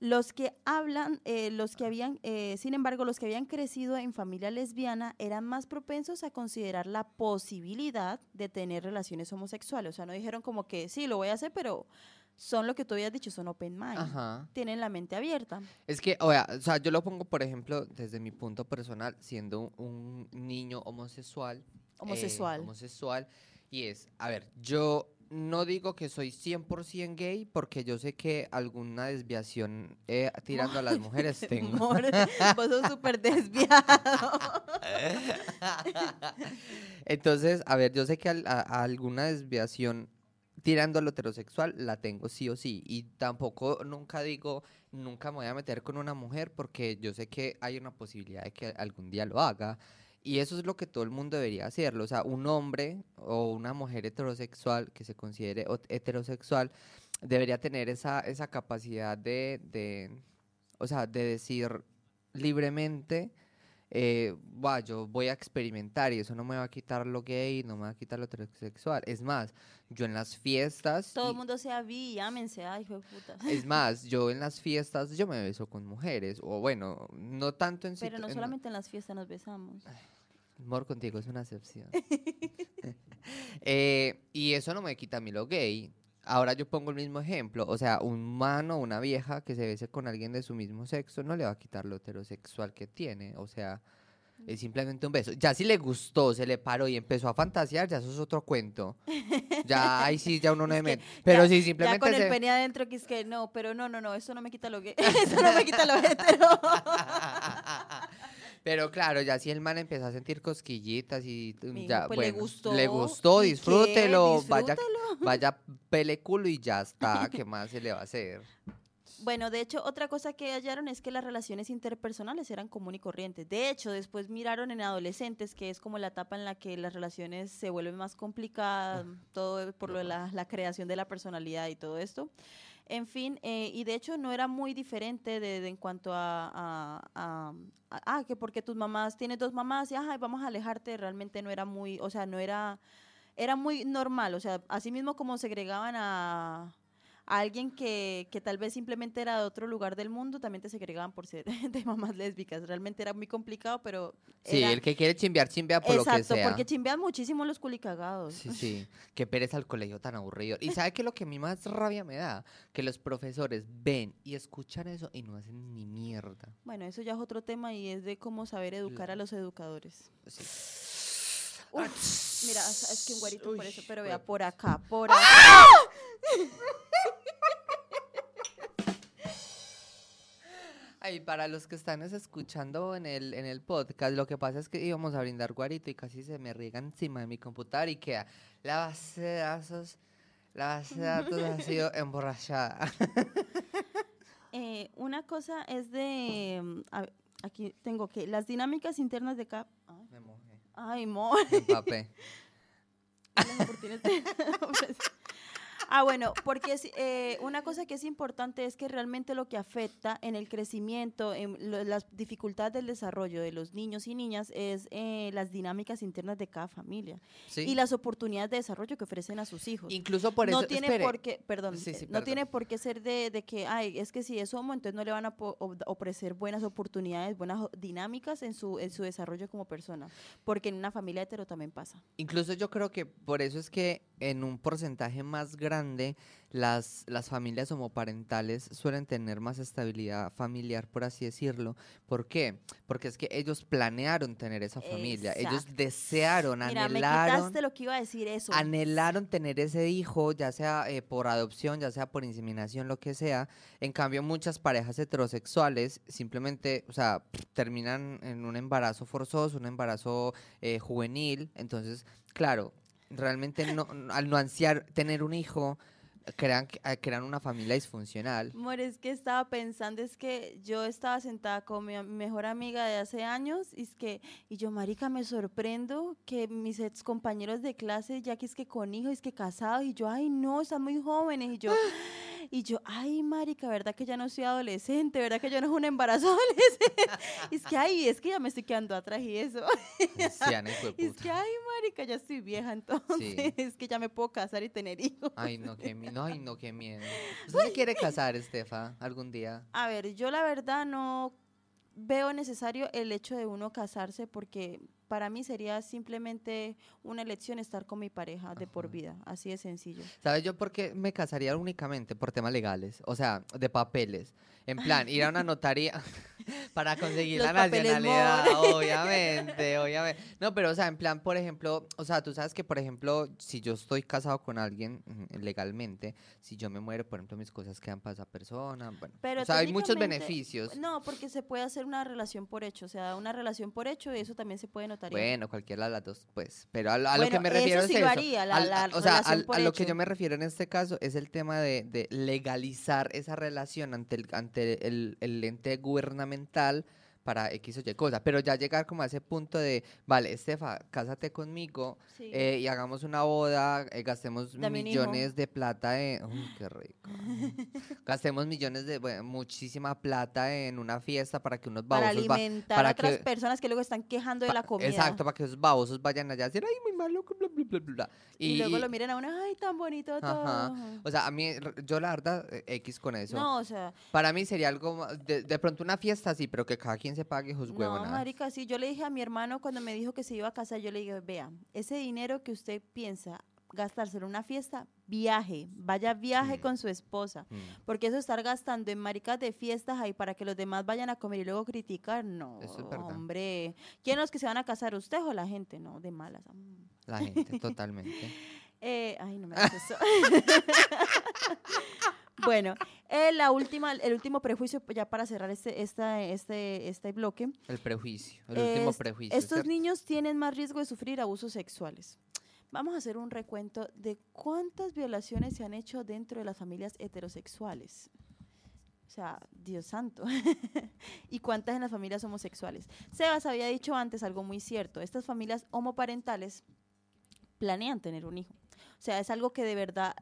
S2: Los que hablan, eh, los que habían, eh, sin embargo, los que habían crecido en familia lesbiana eran más propensos a considerar la posibilidad de tener relaciones homosexuales. O sea, no dijeron como que sí, lo voy a hacer, pero son lo que tú habías dicho, son open mind.
S3: Ajá.
S2: Tienen la mente abierta.
S3: Es que, o sea, o sea, yo lo pongo, por ejemplo, desde mi punto personal, siendo un, un niño homosexual. eh,
S2: Homosexual.
S3: homosexual. Y es, a ver, yo no digo que soy 100% gay porque yo sé que alguna desviación eh, tirando a las mujeres tengo.
S2: Vos sos súper desviado.
S3: Entonces, a ver, yo sé que al- a- a alguna desviación tirando a lo heterosexual la tengo sí o sí. Y tampoco nunca digo, nunca me voy a meter con una mujer porque yo sé que hay una posibilidad de que algún día lo haga. Y eso es lo que todo el mundo debería hacerlo. O sea, un hombre o una mujer heterosexual que se considere heterosexual debería tener esa, esa capacidad de, de, o sea, de decir libremente, eh, "Buah, yo voy a experimentar y eso no me va a quitar lo gay, no me va a quitar lo heterosexual. Es más, yo en las fiestas...
S2: Todo
S3: y-
S2: el mundo sea bi, llámense, ay, hijo de puta.
S3: es más, yo en las fiestas yo me beso con mujeres, o bueno, no tanto en
S2: Pero no
S3: en-
S2: solamente en las fiestas nos besamos.
S3: Amor contigo es una excepción. Eh, y eso no me quita a mí lo gay. Ahora yo pongo el mismo ejemplo. O sea, un mano o una vieja que se bese con alguien de su mismo sexo no le va a quitar lo heterosexual que tiene. O sea, es simplemente un beso. Ya si le gustó, se le paró y empezó a fantasear, ya eso es otro cuento. Ya ahí sí, ya uno no
S2: Es
S3: se
S2: que
S3: mete. Pero
S2: ya-
S3: si
S2: Ya
S3: simplemente
S2: con el
S3: se-
S2: pene adentro, que es que no, pero no, no, no, eso no me quita lo gay. Eso no me quita lo hetero.
S3: Pero claro, ya si el man empieza a sentir cosquillitas y mm,
S2: Mijo,
S3: ya,
S2: pues le
S3: bueno,
S2: gustó,
S3: le gustó,
S2: ¿y qué?
S3: disfrútelo, vaya, vaya pele culo y ya está, ¿qué más se le va a hacer?
S2: Bueno, de hecho, otra cosa que hallaron es que las relaciones interpersonales eran común y corrientes. De hecho, después miraron en adolescentes, que es como la etapa en la que las relaciones se vuelven más complicadas, todo por lo de la, la creación de la personalidad y todo esto. En fin, eh, y de hecho no era muy diferente de, en cuanto a, a- a- a- ah, que porque tus mamás, tienes dos mamás y ajá, vamos a alejarte, realmente no era muy, o sea, no era, era muy normal, o sea, así mismo como segregaban a, a alguien que, que tal vez simplemente era de otro lugar del mundo, también te segregaban por ser de mamás lésbicas, realmente era muy complicado, pero...
S3: Sí,
S2: era-
S3: el que quiere chimbear, chimbea por lo que
S2: Exacto,
S3: sea.
S2: porque chimbean muchísimo los culicagados.
S3: Sí, sí, qué pereza al colegio tan aburrido. Y ¿sabe qué lo que a mí más rabia me da? Que los profesores ven y escuchan eso y no hacen ni mierda.
S2: Bueno, eso ya es otro tema y es de cómo saber educar a los educadores.
S3: Sí.
S2: Uf, mira, es que un guarito por eso, pero vea, por acá, por acá.
S3: Ay, para los que están es escuchando en el, en el podcast, lo que pasa es que íbamos a brindar guarito y casi se me riega encima de mi computador y queda la base de datos, la base de datos ha sido emborrachada.
S2: Eh, una cosa es de, mm, a aquí tengo que, las dinámicas internas de CAP. Ay,
S3: me mojé,
S2: Ay, mo.
S3: me empapé.
S2: las oportunidades de- Ah, bueno, porque es, eh, una cosa que es importante es que realmente lo que afecta en el crecimiento, en lo- las dificultades del desarrollo de los niños y niñas es eh, las dinámicas internas de cada familia
S3: ¿sí?
S2: y las oportunidades de desarrollo que ofrecen a sus hijos.
S3: Incluso por eso,
S2: no tiene
S3: espere,
S2: por qué, perdón,
S3: Sí, sí,
S2: eh, no tiene por qué ser de, de que, ay, es que si es homo, entonces no le van a ofrecer buenas oportunidades, buenas dinámicas en su, en su desarrollo como persona, porque en una familia hetero también pasa.
S3: Incluso yo creo que por eso es que en un porcentaje más grande las, las familias homoparentales suelen tener más estabilidad familiar, por así decirlo. ¿Por qué? Porque es que ellos planearon tener esa familia, ellos
S2: Exacto.
S3: desearon,
S2: Mira, me
S3: anhelaron,
S2: quitaste lo que iba a decir eso.
S3: anhelaron tener ese hijo, ya sea eh, por adopción, ya sea por inseminación, lo que sea. En cambio, muchas parejas heterosexuales simplemente, o sea, terminan en un embarazo forzoso, un embarazo eh, juvenil. Entonces, claro, realmente no, no- al no ansiar tener un hijo, crean, que- eh, crean una familia disfuncional.
S2: Amor, es que estaba pensando, es que yo estaba sentada con mi mejor amiga de hace años y es que, y yo, marica, me sorprendo que mis ex compañeros de clase, ya que es que con hijos, es que casados, y yo, ay, no, están muy jóvenes, y yo, y yo, ay, marica, ¿verdad que ya no soy adolescente? ¿Verdad que yo no es un embarazo adolescente? Es que, ay, es que ya me estoy quedando atrás y eso.
S3: Hijo de
S2: es que, ay, marica, ya estoy vieja, entonces, es que ya me puedo casar y tener hijos.
S3: Ay, no, qué, no, ay, no, qué miedo. ¿Usted se quiere casar, Estefa, algún día?
S2: A ver, yo la verdad no veo necesario el hecho de uno casarse porque para mí sería simplemente una elección estar con mi pareja de por vida, así de sencillo.
S3: ¿Sabes yo por qué me casaría únicamente? Por temas legales, o sea, de papeles. En plan, ir a una notaría para conseguir la nacionalidad, obviamente, obviamente. No, pero o sea, en plan, por ejemplo, o sea, tú sabes que, por ejemplo, si yo estoy casado con alguien legalmente, si yo me muero, por ejemplo, mis cosas quedan para esa persona, bueno,
S2: Pero
S3: o sea, hay muchos beneficios.
S2: No, porque se puede hacer una relación por hecho, o sea, una relación por hecho y eso también se puede notar.
S3: Bueno, cualquiera de las dos, pues. Pero a, lo- que me
S2: eso
S3: refiero
S2: sí
S3: es eso.
S2: haría, la-
S3: al-
S2: la
S3: a- o sea, al- a lo que yo me refiero en este caso es el tema de, de legalizar esa relación ante el, ante el, el ente gubernamental mental para X o Y cosa. Pero ya llegar como a ese punto de, vale, Estefa, cásate conmigo
S2: Sí.
S3: eh, y hagamos una boda, eh, gastemos
S2: Dame
S3: millones de plata en... Uy, qué rico. gastemos millones de, bueno, muchísima plata en una fiesta para que unos
S2: para
S3: babosos... va-
S2: alimentar
S3: para
S2: a otras
S3: que-
S2: personas que luego están quejando de la comida.
S3: Exacto, para que esos babosos vayan allá a decir, ay, muy malo, bla, bla, bla, bla, bla".
S2: Y, luego lo miran a uno, ay, tan bonito todo.
S3: Ajá. O sea, a mí, yo la verdad, eh, X con eso.
S2: No, o sea,
S3: Para mí sería algo, de, de pronto una fiesta sí, pero que cada quien se pague sus
S2: No,
S3: huevonadas.
S2: marica, sí, yo le dije a mi hermano cuando me dijo que se iba a casar, yo le dije, vea, ese dinero que usted piensa gastárselo en una fiesta, viaje, vaya viaje
S3: Mm.
S2: con su esposa.
S3: Mm,
S2: Porque eso estar gastando en maricas de fiestas ahí para que los demás vayan a comer y luego criticar, no,
S3: Eso es verdad.
S2: hombre. ¿Quién los que se van a casar, usted o la gente? No, de malas. Mm.
S3: La gente, totalmente.
S2: Eh, ay, no me hagas eso. bueno, eh, la última, el último prejuicio, ya para cerrar este, esta, este, este bloque.
S3: El prejuicio, el último
S2: Es-
S3: prejuicio.
S2: Estos
S3: ¿cierto?
S2: niños tienen más riesgo de sufrir abusos sexuales. Vamos a hacer un recuento de cuántas violaciones se han hecho dentro de las familias heterosexuales. O sea, Dios santo. y cuántas en las familias homosexuales. Sebas había dicho antes algo muy cierto. Estas familias homoparentales planean tener un hijo. O sea, es algo que de verdad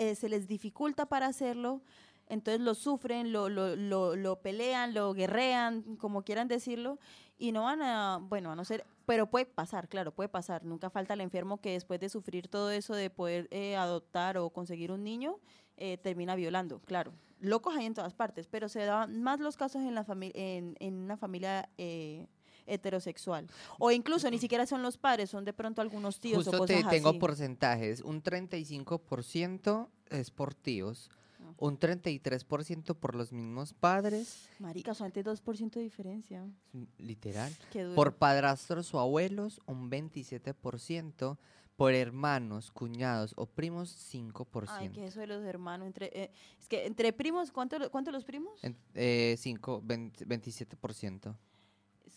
S2: eh, se les dificulta para hacerlo. Entonces lo sufren, lo, lo, lo, lo pelean, lo guerrean, como quieran decirlo, y no van a, bueno, a no ser, pero puede pasar, claro, puede pasar. Nunca falta el enfermo que después de sufrir todo eso de poder eh, adoptar o conseguir un niño, eh, termina violando, claro. Locos hay en todas partes, pero se dan más los casos en, la en, en una familia eh, heterosexual. O incluso ni siquiera son los padres, son de pronto algunos tíos o cosas
S3: te tengo
S2: así.
S3: porcentajes. Un 35% es por tíos,
S2: Ah.
S3: un 33% por los mismos padres,
S2: Marica, solamente 2% de diferencia.
S3: literal. Por padrastros o abuelos, un 27%. Por hermanos, cuñados o primos, 5%.
S2: Ay, que eso de los hermanos. Entre, eh, es que entre primos, ¿cuánto, cuánto los primos?
S3: En- eh, cinco, 20 27%.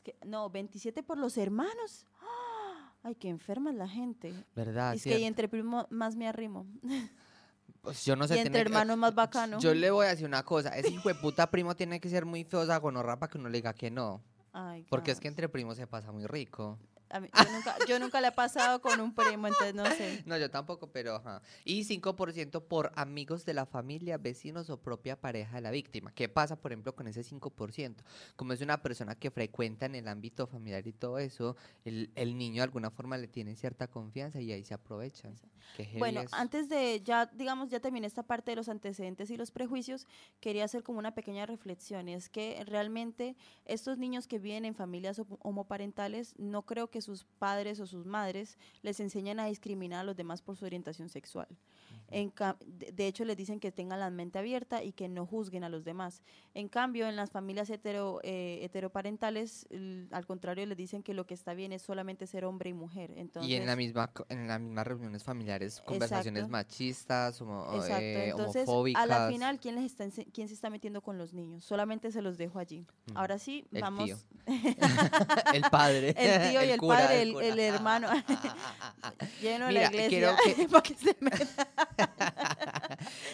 S2: Que, no, 27 por los hermanos. ¡Ah! Ay, qué enferma es la gente.
S3: ¿Verdad?
S2: es que y entre primos más me arrimo.
S3: Pues yo no sé.
S2: y entre
S3: que-
S2: hermanos más bacano.
S3: Yo le voy a decir una cosa. Ese hijo de puta primo tiene que ser muy feo, gonorra para que uno le diga que no.
S2: Ay,
S3: Porque es que entre primos se pasa muy rico.
S2: A mí- yo, nunca, yo nunca le he pasado con un primo, entonces no sé.
S3: No, yo tampoco, pero ajá. Y 5% por amigos de la familia, vecinos o propia pareja de la víctima. ¿Qué pasa, por ejemplo, con ese 5%? Como es una persona que frecuenta en el ámbito familiar y todo eso, el, el niño de alguna forma le tiene cierta confianza y ahí se aprovechan.
S2: Bueno,
S3: es.
S2: antes de ya, digamos, ya terminé esta parte de los antecedentes y los prejuicios, quería hacer como una pequeña reflexión. y Es que realmente estos niños que viven en familias homo- homoparentales, no creo que sus padres o sus madres les enseñen a discriminar a los demás por su orientación sexual. En de, hecho, les dicen que tengan la mente abierta y que no juzguen a los demás. En cambio, en las familias hetero, eh, heteroparentales, al contrario, les dicen que lo que está bien es solamente ser hombre y mujer. Entonces,
S3: y en la misma en las mismas reuniones familiares, conversaciones
S2: Exacto.
S3: machistas, homo- eh,
S2: entonces
S3: homofóbicas.
S2: a la final, ¿quién, les está, ¿quién se está metiendo con los niños? Solamente se los dejo allí.
S3: Mm,
S2: Ahora sí,
S3: el
S2: vamos.
S3: tío. el padre.
S2: El tío y el
S3: cura,
S2: padre, el- hermano. Lleno
S3: Mira,
S2: la
S3: quiero
S2: iglesia. para que se.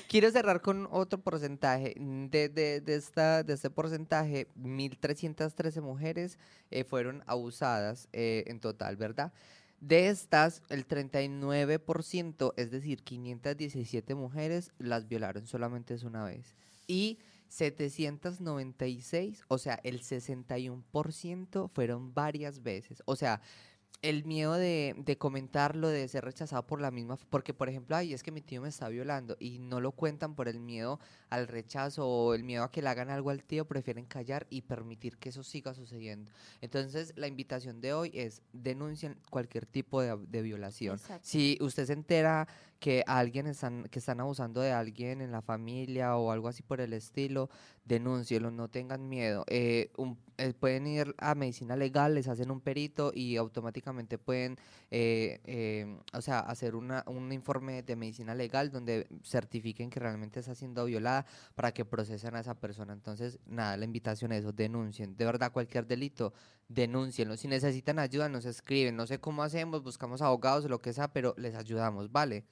S3: Quiero cerrar con otro porcentaje. De, de, de esta, de este porcentaje, 1.313 mujeres eh, fueron abusadas eh, en total, ¿verdad? De estas, el 39%, es decir, 517 mujeres, las violaron solamente una vez. Y 796, o sea, el 61% fueron varias veces. O sea, el miedo de, de comentarlo, de ser rechazado por la misma, porque por ejemplo, ay, es que mi tío me está violando y no lo cuentan por el miedo al rechazo o el miedo a que le hagan algo al tío, prefieren callar y permitir que eso siga sucediendo. Entonces, la invitación de hoy es denuncien cualquier tipo de, de violación.
S2: Exacto.
S3: Si usted se entera que alguien están, que están abusando de alguien en la familia o algo así por el estilo, denúncielo, no tengan miedo. Eh, un- eh, pueden ir a medicina legal, les hacen un perito y automáticamente pueden, eh, eh, o sea, hacer una, un informe de medicina legal donde certifiquen que realmente está siendo violada para que procesen a esa persona. Entonces, nada, la invitación es eso, denuncien. De verdad, cualquier delito, denúncienlo. Si necesitan ayuda, nos escriben. No sé cómo hacemos, buscamos abogados lo que sea, pero les ayudamos, ¿vale?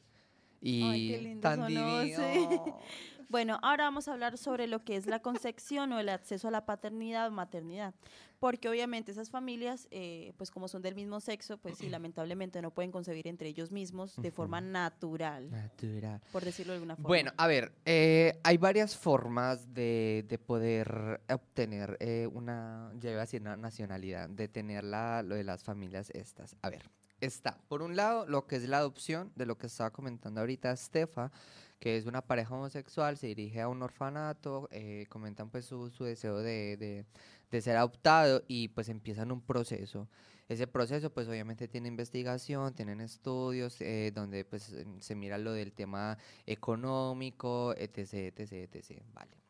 S3: Y
S2: Ay, qué lindo
S3: tan
S2: sonó, sí.
S3: divino.
S2: Bueno, ahora vamos a hablar sobre lo que es la concepción o el acceso a la paternidad o maternidad. Porque obviamente esas familias, eh, pues como son del mismo sexo, pues sí, lamentablemente no pueden concebir entre ellos mismos de forma natural,
S3: Natural.
S2: por decirlo de alguna forma.
S3: Bueno, a ver, eh, hay varias formas de, de poder obtener eh, una, ya iba a decir una nacionalidad, de tener la, lo de las familias estas. A ver, está, por un lado, lo que es la adopción, de lo que estaba comentando ahorita Estefa, que es una pareja homosexual, se dirige a un orfanato, eh, comentan pues su, su deseo de, de- ser adoptado y pues empiezan un proceso. Ese proceso pues obviamente tiene investigación, tienen estudios eh, donde pues se mira lo del tema económico, etc, etc, etc, vale.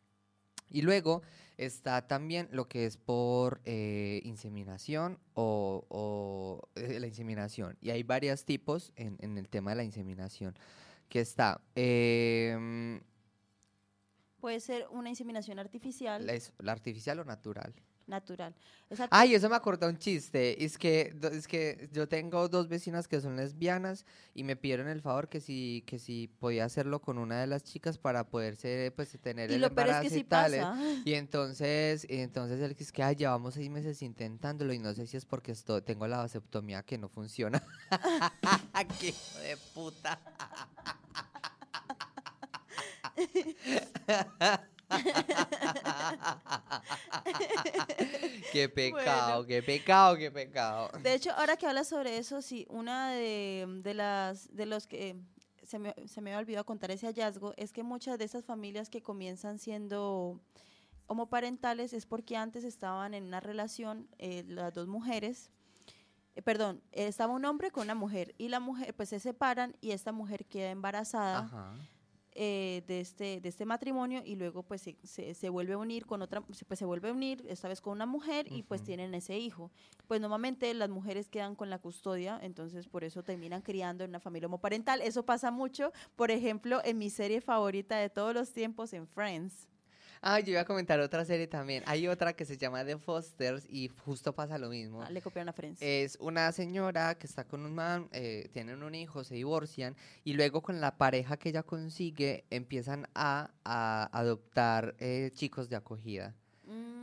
S3: Y luego está también lo que es por eh, inseminación o, o, eh, la inseminación. Y hay varios tipos en, en el tema de la inseminación. Que está em,
S2: Puede ser una inseminación artificial,
S3: la, es- la artificial o natural.
S2: Natural.
S3: Ay, eso me acordó un chiste. Es que, es que yo tengo dos vecinas que son lesbianas y me pidieron el favor que si, que si podía hacerlo con una de las chicas para poderse, pues, tener
S2: y
S3: el
S2: lo es
S3: embarazo y
S2: sí
S3: tales.
S2: pasa.
S3: Y entonces, y entonces él que es que "Ay, llevamos seis meses intentándolo y no sé si es porque esto, tengo la vasectomía que no funciona. ¡Qué hijo de puta! qué pecado, qué pecado, qué pecado.
S2: De hecho, ahora que hablas sobre eso, sí, una de, de las de los que se me, se me había olvidado contar ese hallazgo es que muchas de esas familias que comienzan siendo homoparentales es porque antes estaban en una relación eh, las dos mujeres eh, perdón, estaba un hombre con una mujer y la mujer pues se separan y esta mujer queda embarazada
S3: Ajá.
S2: Eh, de, este, de este matrimonio y luego pues se, se, se vuelve a unir con otra, pues se vuelve a unir esta vez con una mujer y pues tienen ese hijo. Pues normalmente las mujeres quedan con la custodia, entonces por eso terminan criando en una familia homoparental. Eso pasa mucho, por ejemplo, en mi serie favorita de todos los tiempos, en Friends.
S3: Ah, yo iba a comentar otra serie también. Hay otra que se llama The Fosters y justo pasa lo mismo.
S2: Ah, le copiaron a Friends.
S3: Es una señora que está con un man, eh, tienen un hijo, se divorcian y luego con la pareja que ella consigue empiezan a, a adoptar eh, chicos de acogida.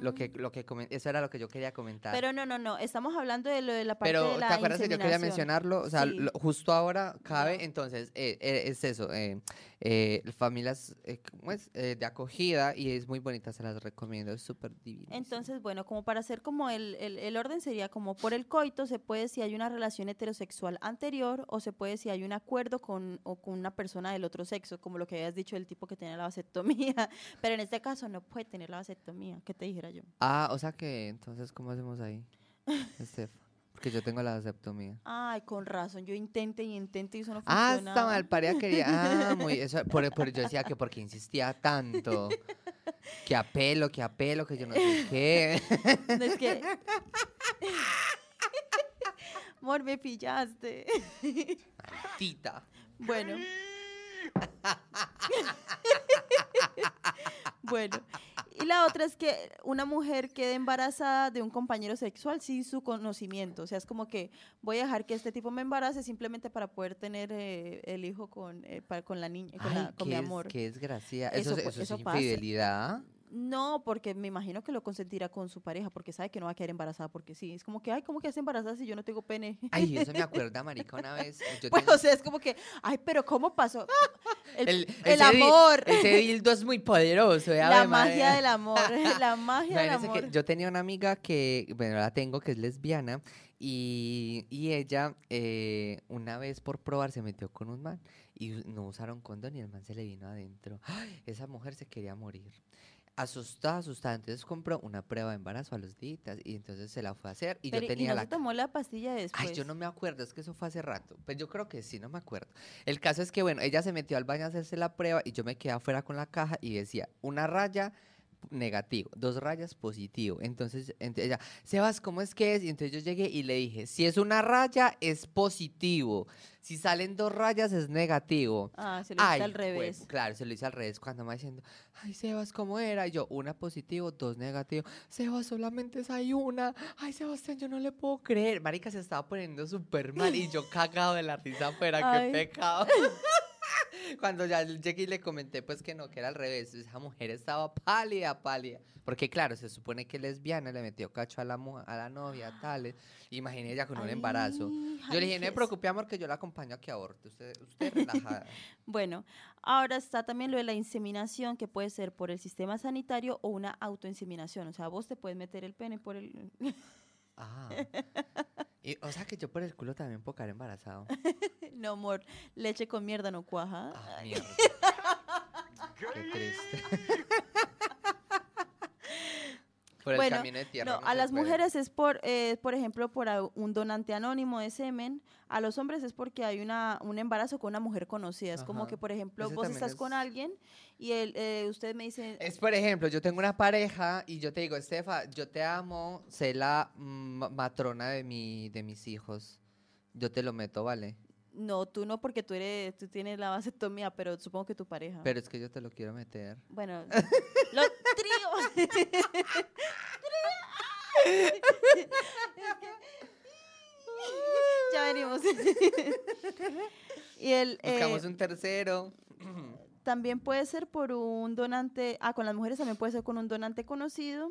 S3: Lo que, lo que eso era lo que yo quería comentar.
S2: Pero no, no, no. Estamos hablando de lo de la parte
S3: Pero,
S2: de la
S3: ¿te acuerdas que yo quería mencionarlo? O sea,
S2: Sí.
S3: lo- justo ahora cabe, entonces, eh, eh, es eso, eh, eh, familias eh, ¿cómo es? Eh, de acogida y es muy bonita, se las recomiendo, es súper divino.
S2: Entonces, bueno, como para hacer como el, el, el orden sería como por el coito se puede si hay una relación heterosexual anterior o se puede si hay un acuerdo con, o con una persona del otro sexo, como lo que habías dicho del tipo que tenía la vasectomía. Pero en este caso no puede tener la vasectomía, ¿qué te dijera yo?
S3: Ah, o sea que, entonces, ¿cómo hacemos ahí, Estef? Porque yo tengo la vasectomía.
S2: Ay, con razón, yo intente y intente y eso no
S3: Ah,
S2: funciona.
S3: está mal, paría quería. Ah, muy. Eso, por, por- yo decía que porque insistía tanto. Que apelo, que apelo, que yo no sé qué.
S2: No, es que... Amor, me pillaste.
S3: Tita.
S2: Bueno. bueno. Y la otra es que una mujer quede embarazada de un compañero sexual sin su conocimiento. O sea, es como que voy a dejar que este tipo me embarace simplemente para poder tener eh, el hijo con, eh, para- con la niña, con, la- con mi amor.
S3: es, qué desgracia. Eso,
S2: Eso
S3: es-
S2: pu-
S3: eso es
S2: eso pasa. No, porque me imagino que lo consentirá con su pareja, porque sabe que no va a quedar embarazada, porque sí. Es como que, ay, ¿cómo que embarazada si yo no tengo pene?
S3: Ay, eso me acuerda, marica, una vez. Yo
S2: Pues, o sea, es como que, ay, pero ¿cómo pasó? El,
S3: el,
S2: el
S3: ese di-
S2: amor.
S3: ese dildo es muy poderoso. eh,
S2: la
S3: Ave
S2: magia del amor, la magia del amor.
S3: que yo tenía una amiga que, bueno, la tengo, que es lesbiana, y, y ella eh, una vez por probar se metió con un man y no usaron condón y el man se le vino adentro. ¡Ay! Esa mujer se quería morir. Asustada, asustada. Entonces compró una prueba de embarazo a los días y entonces se la fue a hacer y
S2: Pero,
S3: yo
S2: ¿y
S3: tenía
S2: no
S3: la...
S2: se tomó la pastilla después?
S3: Ay, yo no me acuerdo, es que eso fue hace rato. Pues yo creo que sí, no me acuerdo. El caso es que, bueno, ella se metió al baño a hacerse la prueba y yo me quedé afuera con la caja y decía, una raya negativo, dos rayas positivo. Entonces, ent- ella, Sebas, ¿cómo es que es? Y entonces yo llegué y le dije, si es una raya, es positivo. Si salen dos rayas, es negativo.
S2: Ah, se lo hice al revés.
S3: Claro, se lo hice al revés cuando me va diciendo, ay, Sebas, ¿cómo era? Y yo, una positivo, dos negativo. Sebas, solamente es hay una. Ay, Sebastián, yo no le puedo creer. Marica se estaba poniendo súper mal y yo cagado de la risa afuera, qué pecado. Cuando ya llegué y le comenté, pues que no, que era al revés. Esa mujer estaba pálida, pálida. Porque claro, se supone que es lesbiana, le metió cacho a la, mu- a la novia, tal. Imagínate ella con un embarazo. Yo le dije, no me preocupe, amor, que yo la acompaño a que aborte. Usted, usted relajada.
S2: Bueno, ahora está también lo de la inseminación, que puede ser por el sistema sanitario o una autoinseminación. O sea, vos te puedes meter el pene por el...
S3: Ah. Y, o sea que yo por el culo también puedo quedar embarazado.
S2: no, amor, leche con mierda no cuaja.
S3: Ah, mierda. Qué triste. por el
S2: Bueno,
S3: camino de tierra.
S2: No,
S3: no
S2: a las
S3: puede.
S2: mujeres es por, eh, por ejemplo, por un donante anónimo de semen. A los hombres es porque hay una, un embarazo con una mujer conocida. Es como que, por ejemplo,
S3: Ese
S2: vos estás con alguien y eh, usted me dice,
S3: Es por ejemplo, yo tengo una pareja y yo te digo, Estefa, yo te amo, sé la mm, matrona de mi, de mis hijos. Yo te lo meto, ¿vale?
S2: no, tú no porque tú eres, tú tienes la vasectomía, pero supongo que tu pareja.
S3: Pero es que yo te lo quiero meter.
S2: Bueno, lo. ya venimos. y el, eh,
S3: Buscamos un tercero.
S2: también puede ser por un donante, ah, con las mujeres también puede ser con un donante conocido.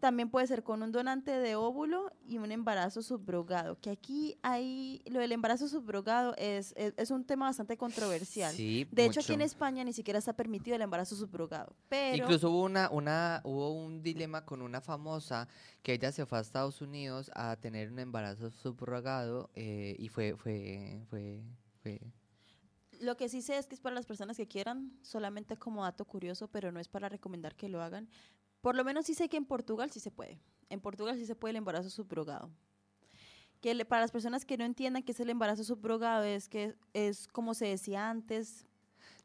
S2: También puede ser con un donante de óvulo y un embarazo subrogado. Que aquí hay, lo del embarazo subrogado es, es, es un tema bastante controversial.
S3: Sí,
S2: De hecho, aquí en. España ni siquiera está permitido el embarazo subrogado. Pero
S3: Incluso hubo una, una, hubo un dilema con una famosa que ella se fue a Estados Unidos a tener un embarazo subrogado eh, y fue, fue, fue, fue.
S2: lo que sí sé es que es para las personas que quieran, solamente como dato curioso, pero no es para recomendar que lo hagan. Por lo menos sí sé que en Portugal sí se puede. En Portugal sí se puede el embarazo subrogado. Que le- para las personas que no entiendan qué es el embarazo subrogado, es que es como se decía antes,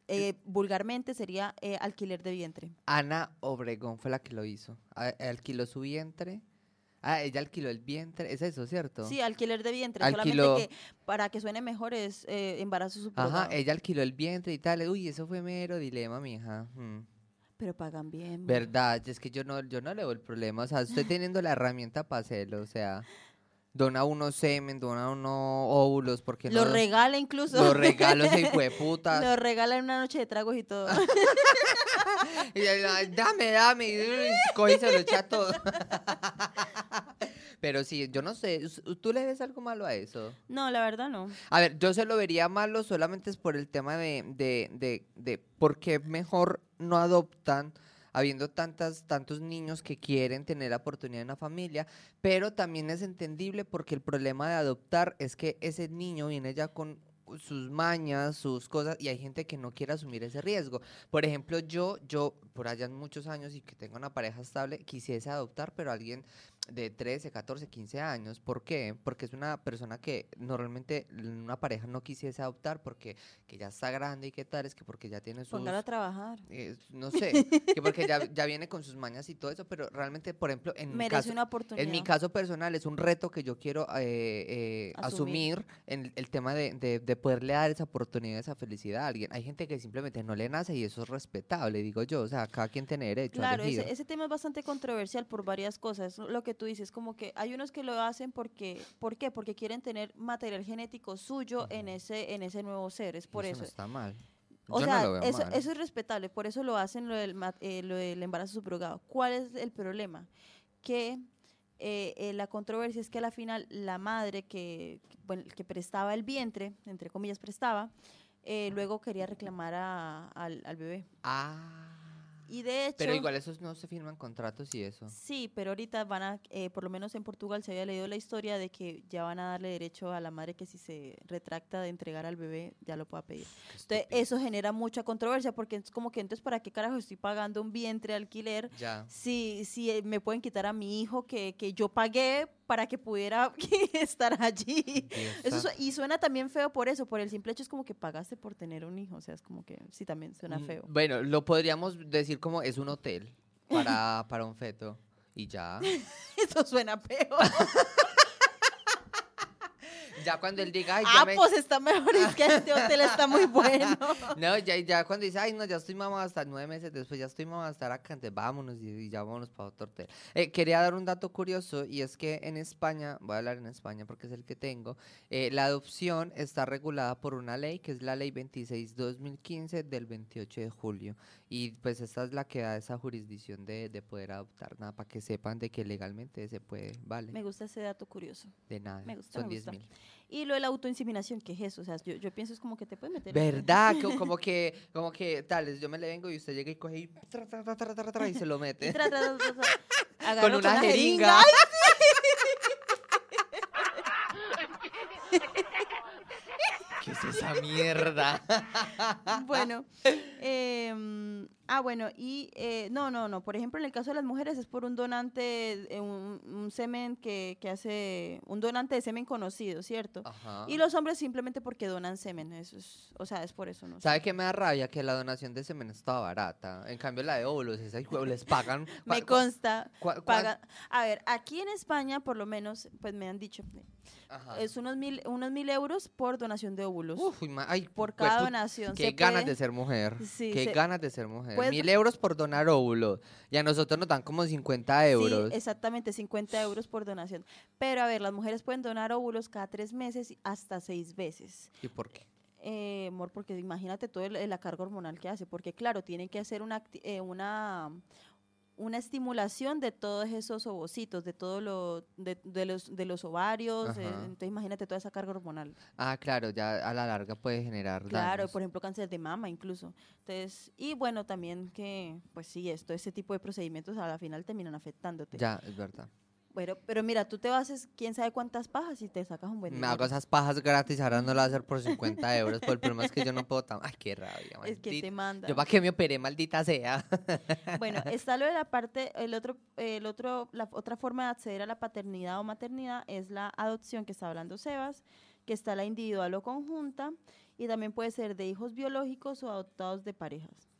S2: eh, vulgarmente sería eh, alquiler de vientre.
S3: Ana Obregón fue la que lo hizo. A- alquiló su vientre. Ah, ella alquiló el vientre. Es eso, ¿cierto?
S2: Sí, alquiler de vientre.
S3: Alquiló-
S2: Solamente que para que suene mejor es eh, embarazo subrogado.
S3: Ajá, ella alquiló el vientre y tal. Uy, eso fue mero dilema, mija. Mm.
S2: Pero pagan bien.
S3: Verdad, es que yo no, yo no le veo el problema. O sea, estoy teniendo la herramienta para hacerlo, o sea. Dona uno semen, dona uno óvulos, porque
S2: Lo
S3: no
S2: regala incluso.
S3: los regalos hijo de puta.
S2: Lo regala en una noche de tragos y todo.
S3: Y él, "Ay, dame, dame, y y se lo echa todo. Pero sí, yo no sé, ¿us- ¿tú le ves algo malo a eso?
S2: No, la verdad no.
S3: A ver, yo se lo vería malo solamente es por el tema de, de, de, de por qué mejor no adoptan, habiendo tantas, tantos niños que quieren tener la oportunidad de una familia, pero también es entendible porque el problema de adoptar es que ese niño viene ya con sus mañas, sus cosas, y hay gente que no quiere asumir ese riesgo. Por ejemplo, yo, yo, por allá en muchos años y que tengo una pareja estable, quisiese adoptar, pero alguien de 13, 14, 15 años. ¿Por qué? Porque es una persona que normalmente una pareja no quisiese adoptar porque que ya está grande y qué tal, es que porque ya tiene sus...
S2: Póngalo a trabajar.
S3: eh, no sé, que porque ya, ya viene con sus mañas y todo eso, pero realmente, por ejemplo, en mi
S2: Merece
S3: caso...
S2: una oportunidad.
S3: En mi caso personal es un reto que yo quiero eh, eh,
S2: Asumir.
S3: asumir en el, tema de, de, de poderle dar esa oportunidad, esa felicidad a alguien. Hay gente que simplemente no le nace y eso es respetable, digo yo. O sea, cada quien tiene derecho a
S2: Claro,
S3: elegir.
S2: ese, ese tema es bastante controversial por varias cosas. Lo que tú dices, como que hay unos que lo hacen porque, ¿por qué? Porque quieren tener material genético suyo en ese, en ese nuevo ser. Es por
S3: eso.
S2: eso.
S3: no está mal.
S2: O
S3: yo
S2: sea,
S3: no
S2: eso, eso es respetable, por eso lo hacen lo del, eh, lo del embarazo subrogado. ¿Cuál es el problema? Que eh, eh, la controversia es que a la final la madre que, que, bueno, que prestaba el vientre, entre comillas prestaba, eh, luego quería reclamar a- al, al bebé.
S3: Ah.
S2: Y de hecho...
S3: Pero igual esos no se firman contratos y eso.
S2: Sí, pero ahorita van a, eh, por lo menos en Portugal se había leído la historia de que ya van a darle derecho a la madre que si se retracta de entregar al bebé ya lo pueda pedir. Entonces eso genera mucha controversia porque es como que entonces para qué carajo estoy pagando un vientre alquiler
S3: Ya.
S2: si, si eh, me pueden quitar a mi hijo que, que yo pagué para que pudiera estar allí. Eso y suena también feo por eso, por el simple hecho es como que pagaste por tener un hijo, o sea, es como que sí también suena
S3: Mm,
S2: feo.
S3: Bueno, lo podríamos decir como es un hotel para, para un feto. Y ya.
S2: Eso suena peor.
S3: Ya cuando él diga, ay, ya
S2: Ah,
S3: me-
S2: pues está mejor, es que este hotel está muy bueno.
S3: No, ya, ya cuando dice, ay, no, ya estoy mamá hasta nueve meses después, ya estoy mamá hasta acá, entonces vámonos y, y ya vámonos para otro hotel. Eh, quería dar un dato curioso y es que en España, voy a hablar en España porque es el que tengo, eh, la adopción está regulada por una ley que es la ley 26-2015 del 28 de julio. Y pues esta es la que da esa jurisdicción de, de poder adoptar, nada, para que sepan de que legalmente se puede, vale,
S2: Me gusta ese dato curioso.
S3: de nada,
S2: me gusta,
S3: son
S2: me
S3: 10
S2: gusta.
S3: mil.
S2: Y lo de la autoinseminación, ¿qué es eso? O sea, yo, yo pienso es como que te puedes meter.
S3: ¿Verdad? Co- como que, como que, tales, yo me le vengo y usted llega y coge y, tra, tra, tra, y se lo mete. Con una
S2: la
S3: jeringa.
S2: ¡Ay!
S3: ¿Qué es esa mierda?
S2: Bueno, em, ah, bueno, y eh, no, no, no. Por ejemplo, en el caso de las mujeres es por un donante, eh, un, un semen que, que hace, un donante de semen conocido, ¿cierto?
S3: Ajá.
S2: Y los hombres simplemente porque donan semen, eso es, o sea, es por eso, ¿no?
S3: ¿Sabe qué me da rabia? Que la donación de semen estaba barata. En cambio, la de óvulos, esa les pagan.
S2: Me consta.
S3: cua- cua-
S2: Paga, a ver, aquí en España, por lo menos, pues me han dicho,
S3: Ajá.
S2: es unos mil, unos mil euros por donación de óvulos.
S3: Uf, ay,
S2: por cada donación.
S3: Qué
S2: Se
S3: ganas
S2: puede-
S3: de ser mujer.
S2: Sí,
S3: qué
S2: se-
S3: ganas de ser mujer. Mil euros por donar óvulos. Y a nosotros nos dan como 50 euros.
S2: Sí, exactamente, 50 euros por donación. Pero a ver, las mujeres pueden donar óvulos cada tres meses hasta seis veces.
S3: ¿Y por qué?
S2: Eh, amor, porque imagínate toda la carga hormonal que hace, porque claro, tienen que hacer una, eh, una, una estimulación de todos esos ovocitos, de todo lo, de, de los, de los ovarios, eh, entonces imagínate toda esa carga hormonal.
S3: Ah, claro, ya a la larga puede generar
S2: Claro,
S3: daños.
S2: por ejemplo, cáncer de mama incluso. Entonces, y bueno, también que, pues sí, esto, ese tipo de procedimientos a la final terminan afectándote.
S3: Ya, es verdad.
S2: Bueno, pero mira, tú te haces quién sabe cuántas pajas y te sacas un buen
S3: Me hago esas pajas gratis, ahora no lo voy a hacer por 50 euros. Pero el problema es que yo no puedo tan. Ay, qué rabia,
S2: Es que
S3: maldita.
S2: te manda.
S3: Yo para qué me operé, maldita sea.
S2: Bueno, está lo de la parte, el otro, el otro, la otra forma de acceder a la paternidad o maternidad es la adopción que está hablando Sebas, que está la individual o conjunta, y también puede ser de hijos biológicos o adoptados de parejas.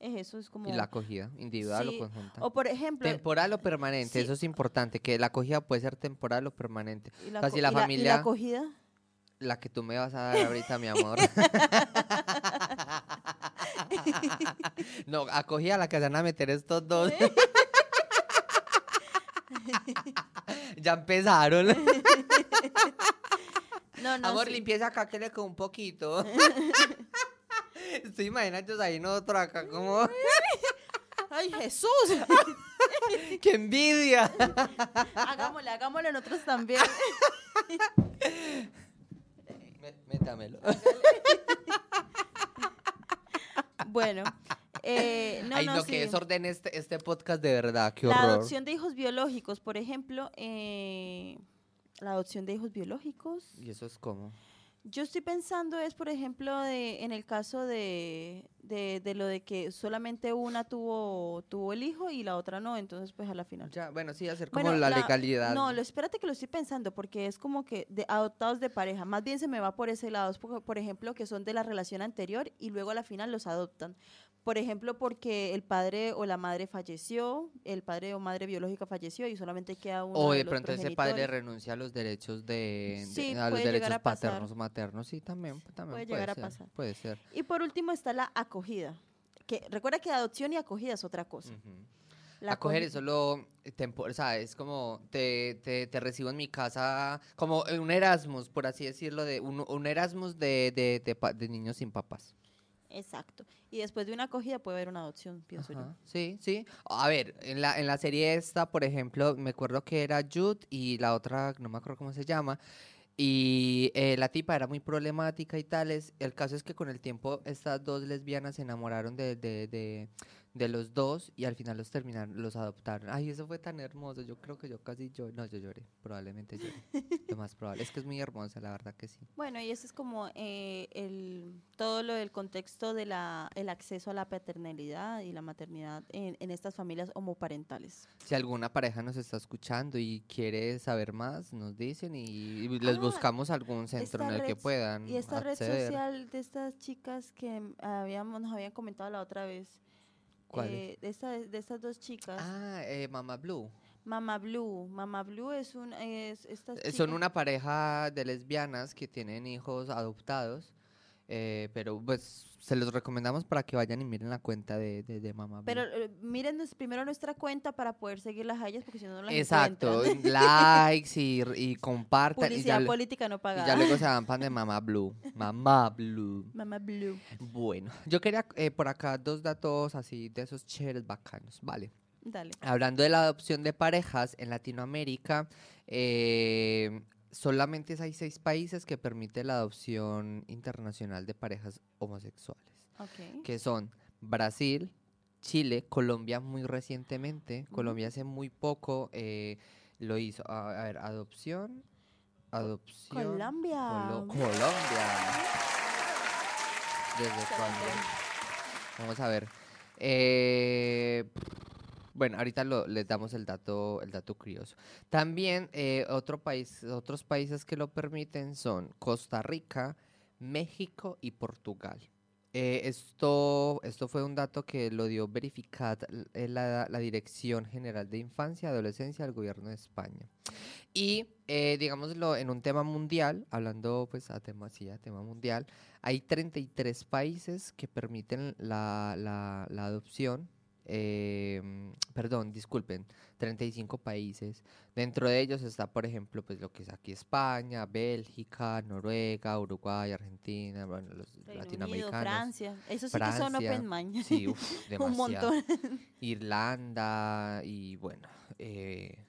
S2: Es eso, es como...
S3: Y la acogida, individual
S2: Sí,
S3: o conjunta.
S2: O por ejemplo...
S3: Temporal o permanente,
S2: sí.
S3: eso es importante, que la acogida puede ser temporal o permanente.
S2: y la,
S3: o sea, si la
S2: y y la
S3: familia-
S2: acogida.
S3: La que tú me vas a dar ahorita, mi amor. no, acogida la que se van a meter estos dos. Ya empezaron.
S2: No, no.
S3: Amor,
S2: sí.
S3: limpieza acá que le quedó un poquito. Estoy imaginando ahí otro acá como...
S2: ¡Ay, Jesús!
S3: ¡Qué envidia!
S2: hagámosle, hagámosle nosotros también.
S3: Mé- Métamelo.
S2: Bueno, eh, no,
S3: Ay,
S2: no, sí.
S3: que desorden este, este podcast de verdad, qué
S2: La
S3: horror.
S2: adopción de hijos biológicos, por ejemplo, eh, la adopción de hijos biológicos.
S3: ¿Y eso es como?
S2: Yo estoy pensando es, por ejemplo, de, en el caso de, de, de lo de que solamente una tuvo, tuvo el hijo y la otra no, entonces pues a la final.
S3: Ya, bueno, sí, hacer como
S2: Bueno,
S3: la, legalidad.
S2: No, lo, espérate que lo estoy pensando, porque es como que de adoptados de pareja. Más bien se me va por ese lado. Por ejemplo, que son de la relación anterior y luego a la final los adoptan. Por ejemplo, porque el padre o la madre falleció, el padre o madre biológica falleció y solamente queda uno
S3: o
S2: de
S3: de
S2: los
S3: pronto ese padre renuncia a los derechos de, de-
S2: Sí,
S3: a los derechos
S2: a
S3: paternos o maternos, sí, también, también
S2: Puede
S3: puede,
S2: llegar a
S3: ser,
S2: pasar.
S3: Puede ser.
S2: Y por último está la acogida. Que, recuerda que adopción y acogida es otra cosa. La
S3: Acoger es solo tempo, o sea, es como te, te, te recibo en mi casa, como un Erasmus, por así decirlo, de un, un Erasmus de, de, de, de niños sin papás.
S2: Exacto. Y después de una acogida puede haber una adopción, pienso yo.
S3: Sí, sí. A ver, en la, en la serie esta, por ejemplo, me acuerdo que era Jude y la otra, no me acuerdo cómo se llama, y eh, la tipa era muy problemática y tales. El caso es que con el tiempo estas dos lesbianas se enamoraron de, de, de, de los dos y al final los terminaron, los adoptaron. Ay, eso fue tan hermoso. Yo creo que yo casi lloré. No, yo lloré. Probablemente lloré. Lo más probable. Es que es muy hermosa, la verdad que sí.
S2: Bueno, y eso es como eh, el, todo lo del contexto de la, el acceso a la paternalidad y la maternidad en, en estas familias homoparentales.
S3: Si alguna pareja nos está escuchando y quiere saber más, nos dicen y, y les
S2: Ah,
S3: buscamos algún centro en el que
S2: red-
S3: puedan
S2: Y esta red
S3: acceder.
S2: social de estas chicas que habíamos, nos habían comentado la otra vez.
S3: ¿Cuál
S2: eh, de, esta- de estas dos chicas.
S3: Ah, eh, Mama Blue.
S2: Mama Blue. Mama Blue es un... Es, estas
S3: Eh, Son una pareja de lesbianas que tienen hijos adoptados, eh, pero pues se los recomendamos para que vayan y miren la cuenta de, de, de Mama Blue.
S2: Pero eh, miren primero nuestra cuenta para poder seguirlas a ellas porque si no, no las
S3: Exacto,
S2: encuentran.
S3: likes y, y compartan y ya,
S2: Publicidad política no
S3: y
S2: pagada.
S3: ya luego se dan pan de Mama Blue. Mama Blue.
S2: Mama Blue.
S3: Bueno, yo quería eh, por acá dos datos así de esos chéveres bacanos, vale.
S2: Dale.
S3: Hablando de la adopción de parejas en Latinoamérica, eh, solamente hay seis países que permiten la adopción internacional de parejas homosexuales, que son Brasil, Chile, Colombia muy recientemente, Colombia hace muy poco eh, lo hizo. A, a ver, adopción, adopción.
S2: Colombia.
S3: Colo- Colombia. ¿Desde cuándo? Vamos a ver. Eh, bueno, ahorita lo- les damos el dato, el dato curioso. También eh, otro país, otros países que lo permiten son Costa Rica, México y Portugal. Eh, esto, esto fue un dato que lo dio Verificat, l- la, la Dirección General de Infancia y Adolescencia del Gobierno de España. Y, eh, digámoslo, en un tema mundial, hablando pues a tema, sí, a tema mundial, hay 33 países que permiten la, la- la adopción. Eh, perdón, disculpen, 35 países. Dentro de ellos está, por ejemplo, pues lo que es aquí España, Bélgica, Noruega, Uruguay, Argentina, bueno, los
S2: Reino Unido,
S3: latinoamericanos.
S2: Francia. Eso sí que son open mind.
S3: Sí, uf,
S2: Un montón.
S3: Irlanda y bueno, eh,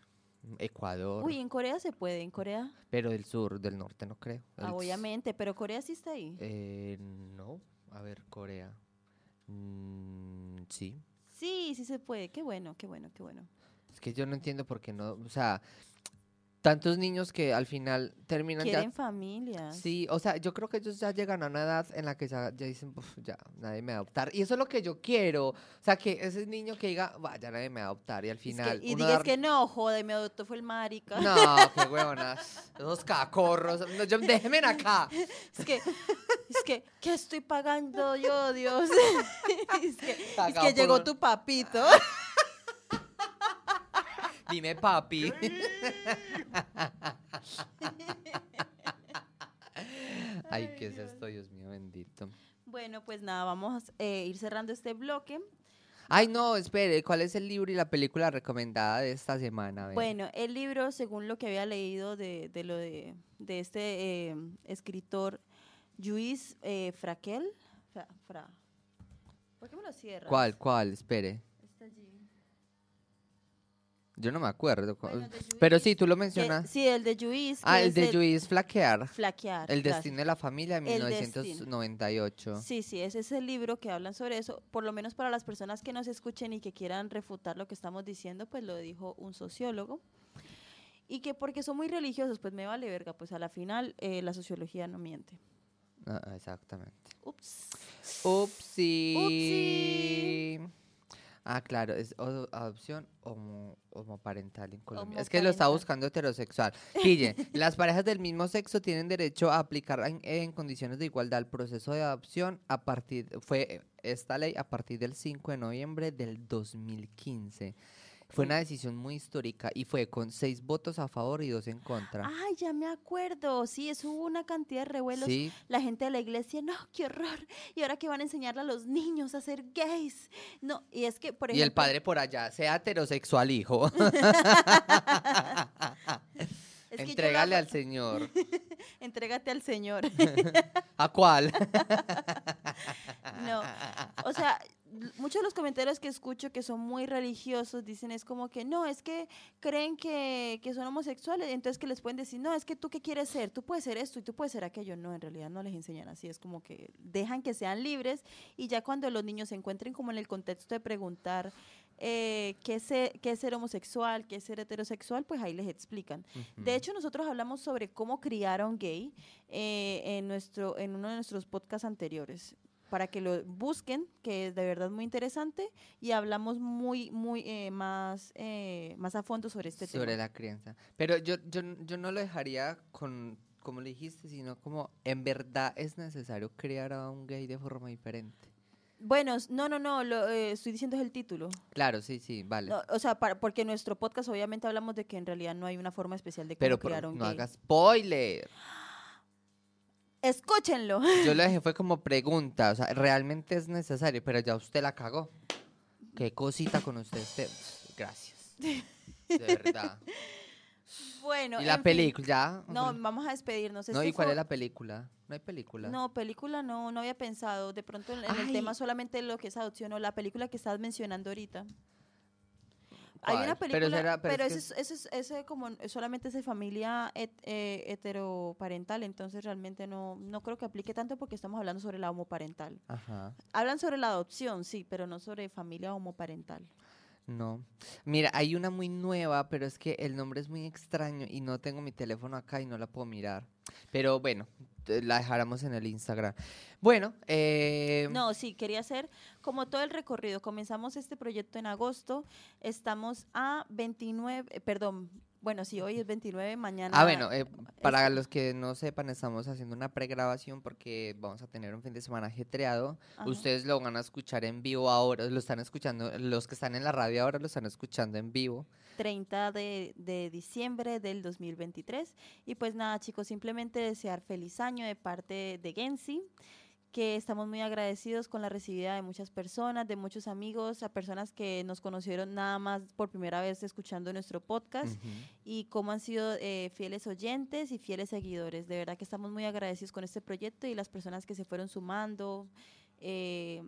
S3: Ecuador,
S2: Uy, en Corea se puede, en Corea.
S3: pero del sur, del norte no creo.
S2: Ah, obviamente, pero Corea sí está ahí.
S3: Eh, no, a ver, Corea. Mm, sí,
S2: Sí, sí se puede. Qué bueno, qué bueno, qué bueno.
S3: es que yo no entiendo por qué no, o sea, tantos niños que al final terminan ya
S2: Quieren familias.
S3: Sí, o sea, yo creo que ellos ya llegan a una edad en la que ya, ya dicen, "Uf, ya, nadie me va a adoptar. Y eso es lo que yo quiero. O sea, que ese niño que diga, "Va, ya nadie me va a adoptar. Y al
S2: Es que-
S3: final.
S2: y digas
S3: dar-
S2: que no, joder, me adoptó fue el marica.
S3: No, qué huevonas. Esos cacorros. No, yo, déjenme acá.
S2: Es que, es que, ¿qué estoy pagando yo, Dios? es que, es que llegó tu papito.
S3: Dime, papi. Ay, ¿qué es esto, Dios mío bendito?
S2: Bueno, pues nada, vamos a ir cerrando este bloque.
S3: Ay, no, espere, ¿cuál es el libro y la película recomendada de esta semana?
S2: Bueno, el libro, según lo que había leído de, de lo de, de este eh, escritor, Luis eh, Fraquel. Fra- Fra- ¿Por qué me lo cierras?
S3: ¿Cuál, cuál? Espere. Yo no me acuerdo.
S2: Bueno,
S3: Pero
S2: Lluís,
S3: sí, tú lo
S2: que-
S3: mencionas.
S2: sí, el de Luis.
S3: ah, el de Luis Flaquear.
S2: Flaquear.
S3: El
S2: claro.
S3: destino de la familia de
S2: El destino.
S3: 1998.
S2: Sí, sí, ese es el libro que hablan sobre eso. Por lo menos para las personas que nos escuchen y que quieran refutar lo que estamos diciendo, pues lo dijo un sociólogo. Y que porque son muy religiosos, pues me vale verga, pues a la final eh, la sociología no miente.
S3: Ah, exactamente.
S2: Ups.
S3: Upsi.
S2: Upsi.
S3: Ah, claro, es adopción homo- homoparental en Colombia. Es que lo
S2: Homoparental.
S3: buscando heterosexual. Pille, las parejas del mismo sexo tienen derecho a aplicar en, en condiciones de igualdad el proceso de adopción a partir, fue esta ley a partir del 5 de noviembre del 2015. Fue una decisión muy histórica y fue con seis votos a favor y dos en contra.
S2: Ay, ya me acuerdo. Sí, eso hubo una cantidad de revuelos.
S3: Sí,
S2: La gente de la iglesia, no, qué horror. Y ahora que van a enseñarle a los niños a ser gays. No, y es que, por
S3: y
S2: ejemplo.
S3: el padre por allá, sea heterosexual, hijo.
S2: es que
S3: Entrégale al Señor.
S2: Entrégate al Señor.
S3: ¿A cuál?
S2: No, o sea, muchos de los comentarios que escucho que son muy religiosos dicen es como que no, es que creen que, que son homosexuales, entonces que les pueden decir, no, es que tú qué quieres ser, tú puedes ser esto y tú puedes ser aquello. No, en realidad no les enseñan así, es como que dejan que sean libres y ya cuando los niños se encuentren como en el contexto de preguntar eh, qué, es ser, qué es ser homosexual, qué es ser heterosexual, pues ahí les explican. De hecho, nosotros hablamos sobre cómo criar a un gay eh, en, nuestro, en uno de nuestros podcasts anteriores para que lo busquen, que es de verdad muy interesante, y hablamos muy, muy eh, más, eh, más a fondo sobre este
S3: sobre
S2: tema.
S3: la crianza. Pero yo, yo, yo no lo dejaría con, como le dijiste, sino como en verdad es necesario criar a un gay de forma diferente.
S2: Bueno, no, no, no, lo, eh, estoy diciendo es el título.
S3: Claro, sí, sí, vale.
S2: No, o sea, para- porque en nuestro podcast obviamente hablamos de que en realidad no hay una forma especial de cómo
S3: Pero por-
S2: criar a un
S3: no
S2: gay.
S3: hagas spoiler.
S2: Escúchenlo.
S3: Yo lo dejé fue como pregunta, o sea, realmente es necesario, pero ya usted la cagó. Qué cosita con usted, este. Gracias. De verdad.
S2: Bueno,
S3: ¿Y la película? ¿Ya?
S2: No, vamos a despedirnos.
S3: No,
S2: Este
S3: ¿y cuál
S2: fue-
S3: es la película? No hay película.
S2: No, película no, no había pensado. De pronto en, en el tema solamente lo que es adopción o la película que estás mencionando ahorita. Hay una
S3: Pero
S2: película,
S3: será- pero
S2: pero,
S3: es
S2: ese, es, ese, es- ese como solamente es de familia het- eh, heteroparental, entonces realmente no, no creo que aplique tanto porque estamos hablando sobre la homoparental.
S3: Ajá.
S2: Hablan sobre la adopción, sí, pero no sobre familia homoparental.
S3: No. Mira, hay una muy nueva, pero es que el nombre es muy extraño y no tengo mi teléfono acá y no la puedo mirar. Pero bueno, la dejaremos en el Instagram. Bueno, eh,
S2: No, sí, quería hacer como todo el recorrido. Comenzamos este proyecto en agosto, estamos a 29, eh, perdón, bueno, sí, hoy es 29, mañana.
S3: Ah, bueno, eh, para
S2: es-
S3: los que no sepan, estamos haciendo una pregrabación porque vamos a tener un fin de semana ajetreado.
S2: Ajá.
S3: Ustedes lo van a escuchar en vivo ahora, lo están escuchando, los que están en la radio ahora lo están escuchando en vivo.
S2: 30 de, de diciembre del 2023. Y pues nada, chicos, simplemente desear feliz año de parte de Gensi, que estamos muy agradecidos con la recibida de muchas personas, de muchos amigos, a personas que nos conocieron nada más por primera vez escuchando nuestro podcast y cómo han sido eh, fieles oyentes y fieles seguidores. De verdad que estamos muy agradecidos con este proyecto y las personas que se fueron sumando. eh,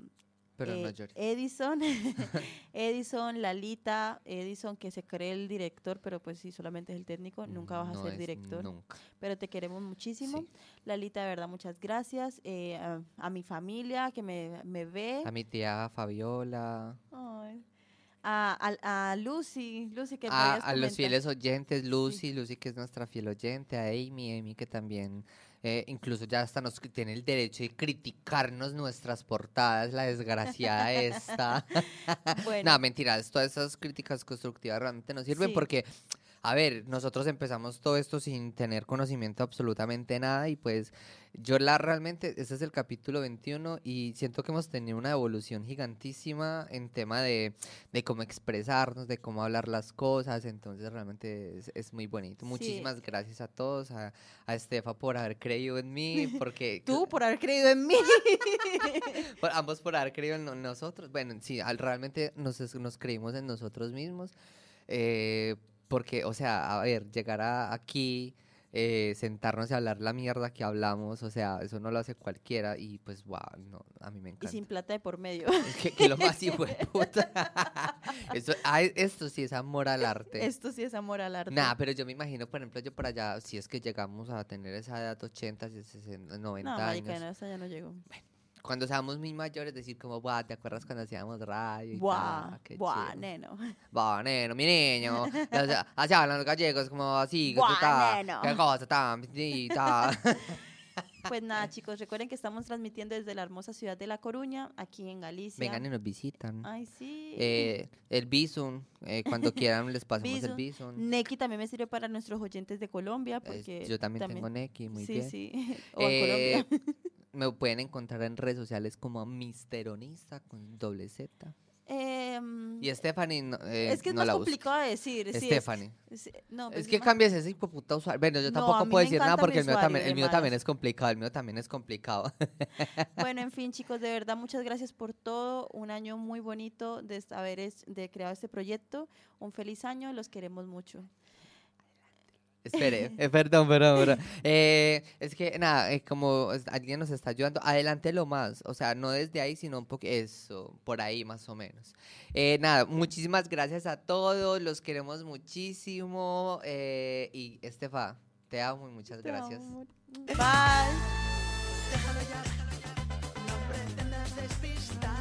S3: Pero no
S2: eh,
S3: llores.
S2: Edison, Edison, Lalita, Edison que se cree el director, pero pues sí, solamente es el técnico, nunca vas a ser director,
S3: Nunca.
S2: pero te queremos muchísimo.
S3: Sí.
S2: Lalita, de verdad, muchas gracias. eh, a, a mi familia que me, me ve.
S3: A mi tía Fabiola,
S2: Ay. A, a- a Lucy, Lucy que
S3: a,
S2: habías
S3: a los fieles oyentes, Lucy, Lucy que es nuestra fiel oyente, a Amy, Amy que también eh, incluso ya hasta nos tiene el derecho de criticarnos nuestras portadas, la desgraciada esta.
S2: Bueno,
S3: No, mentiras, todas esas críticas constructivas realmente no sirven
S2: Sí.
S3: porque a ver, nosotros empezamos todo esto sin tener conocimiento absolutamente nada y pues yo la realmente, este es el capítulo 21 y siento que hemos tenido una evolución gigantísima en tema de, de cómo expresarnos, de cómo hablar las cosas, entonces realmente es, es muy bonito.
S2: Sí.
S3: Muchísimas gracias a todos, a, a Estefa por haber creído en mí, porque...
S2: Tú por haber creído en mí.
S3: por- ambos por haber creído en no- nosotros. Bueno, sí, al- realmente nos, nos creímos en nosotros mismos. eh, porque, o sea, a ver, llegar a- aquí, eh, sentarnos y hablar la mierda que hablamos, o sea, eso no lo hace cualquiera y pues, wow, no, a mí me
S2: y
S3: encanta.
S2: sin plata de por medio.
S3: que, que lo más hijo de puta. Eso- ah, esto sí es amor al arte.
S2: Esto sí es amor al arte.
S3: Nah, pero yo me imagino, por ejemplo, yo por allá, si es que llegamos a tener esa edad, 80, 60, 90
S2: no,
S3: años.
S2: no, ya no llegó.
S3: Cuando seamos muy mayores, decir como, buah, ¿te acuerdas cuando hacíamos radio? Qué
S2: buah,
S3: chido".
S2: neno.
S3: Buah, neno, mi niño. Así hablan los gallegos, como así, ta,
S2: neno.
S3: qué cosa tan, sí, ta.
S2: Pues nada, chicos, recuerden que estamos transmitiendo desde la hermosa ciudad de La Coruña, aquí en Galicia.
S3: Vengan y nos visitan.
S2: Ay, sí.
S3: Eh, el Bison, eh, cuando quieran les pasamos el
S2: Bison.
S3: Bison.
S2: Neki también me sirve para nuestros oyentes de Colombia, porque
S3: yo también, tengo Neki, muy
S2: sí,
S3: bien.
S2: sí, o en
S3: Eh,
S2: Colombia.
S3: Me pueden encontrar en redes sociales como Misteronista con doble Z.
S2: Em,
S3: Y Stephanie no, eh,
S2: es que es
S3: no
S2: más
S3: la
S2: complicado de decir. sí, es-
S3: Stephanie.
S2: es- no,
S3: Es
S2: pues
S3: que cambies ese puta usuario. Bueno, yo tampoco puedo decir nada porque el mío, también, el mío también es complicado. El mío también es complicado.
S2: Bueno, en fin, chicos, de verdad, muchas gracias por todo. Un año muy bonito de haber es- de creado este proyecto. Un feliz año, los queremos mucho.
S3: Espere, eh, perdón, perdón, perdón. Eh, es que nada, eh, como alguien nos está ayudando, adelante lo más, o sea, no desde ahí, sino un poco eso, por ahí más o menos. nada, muchísimas gracias a todos, los queremos muchísimo y Estefa, te amo y muchas gracias.
S2: Amo. Bye.
S1: Déjalo ya, déjalo ya.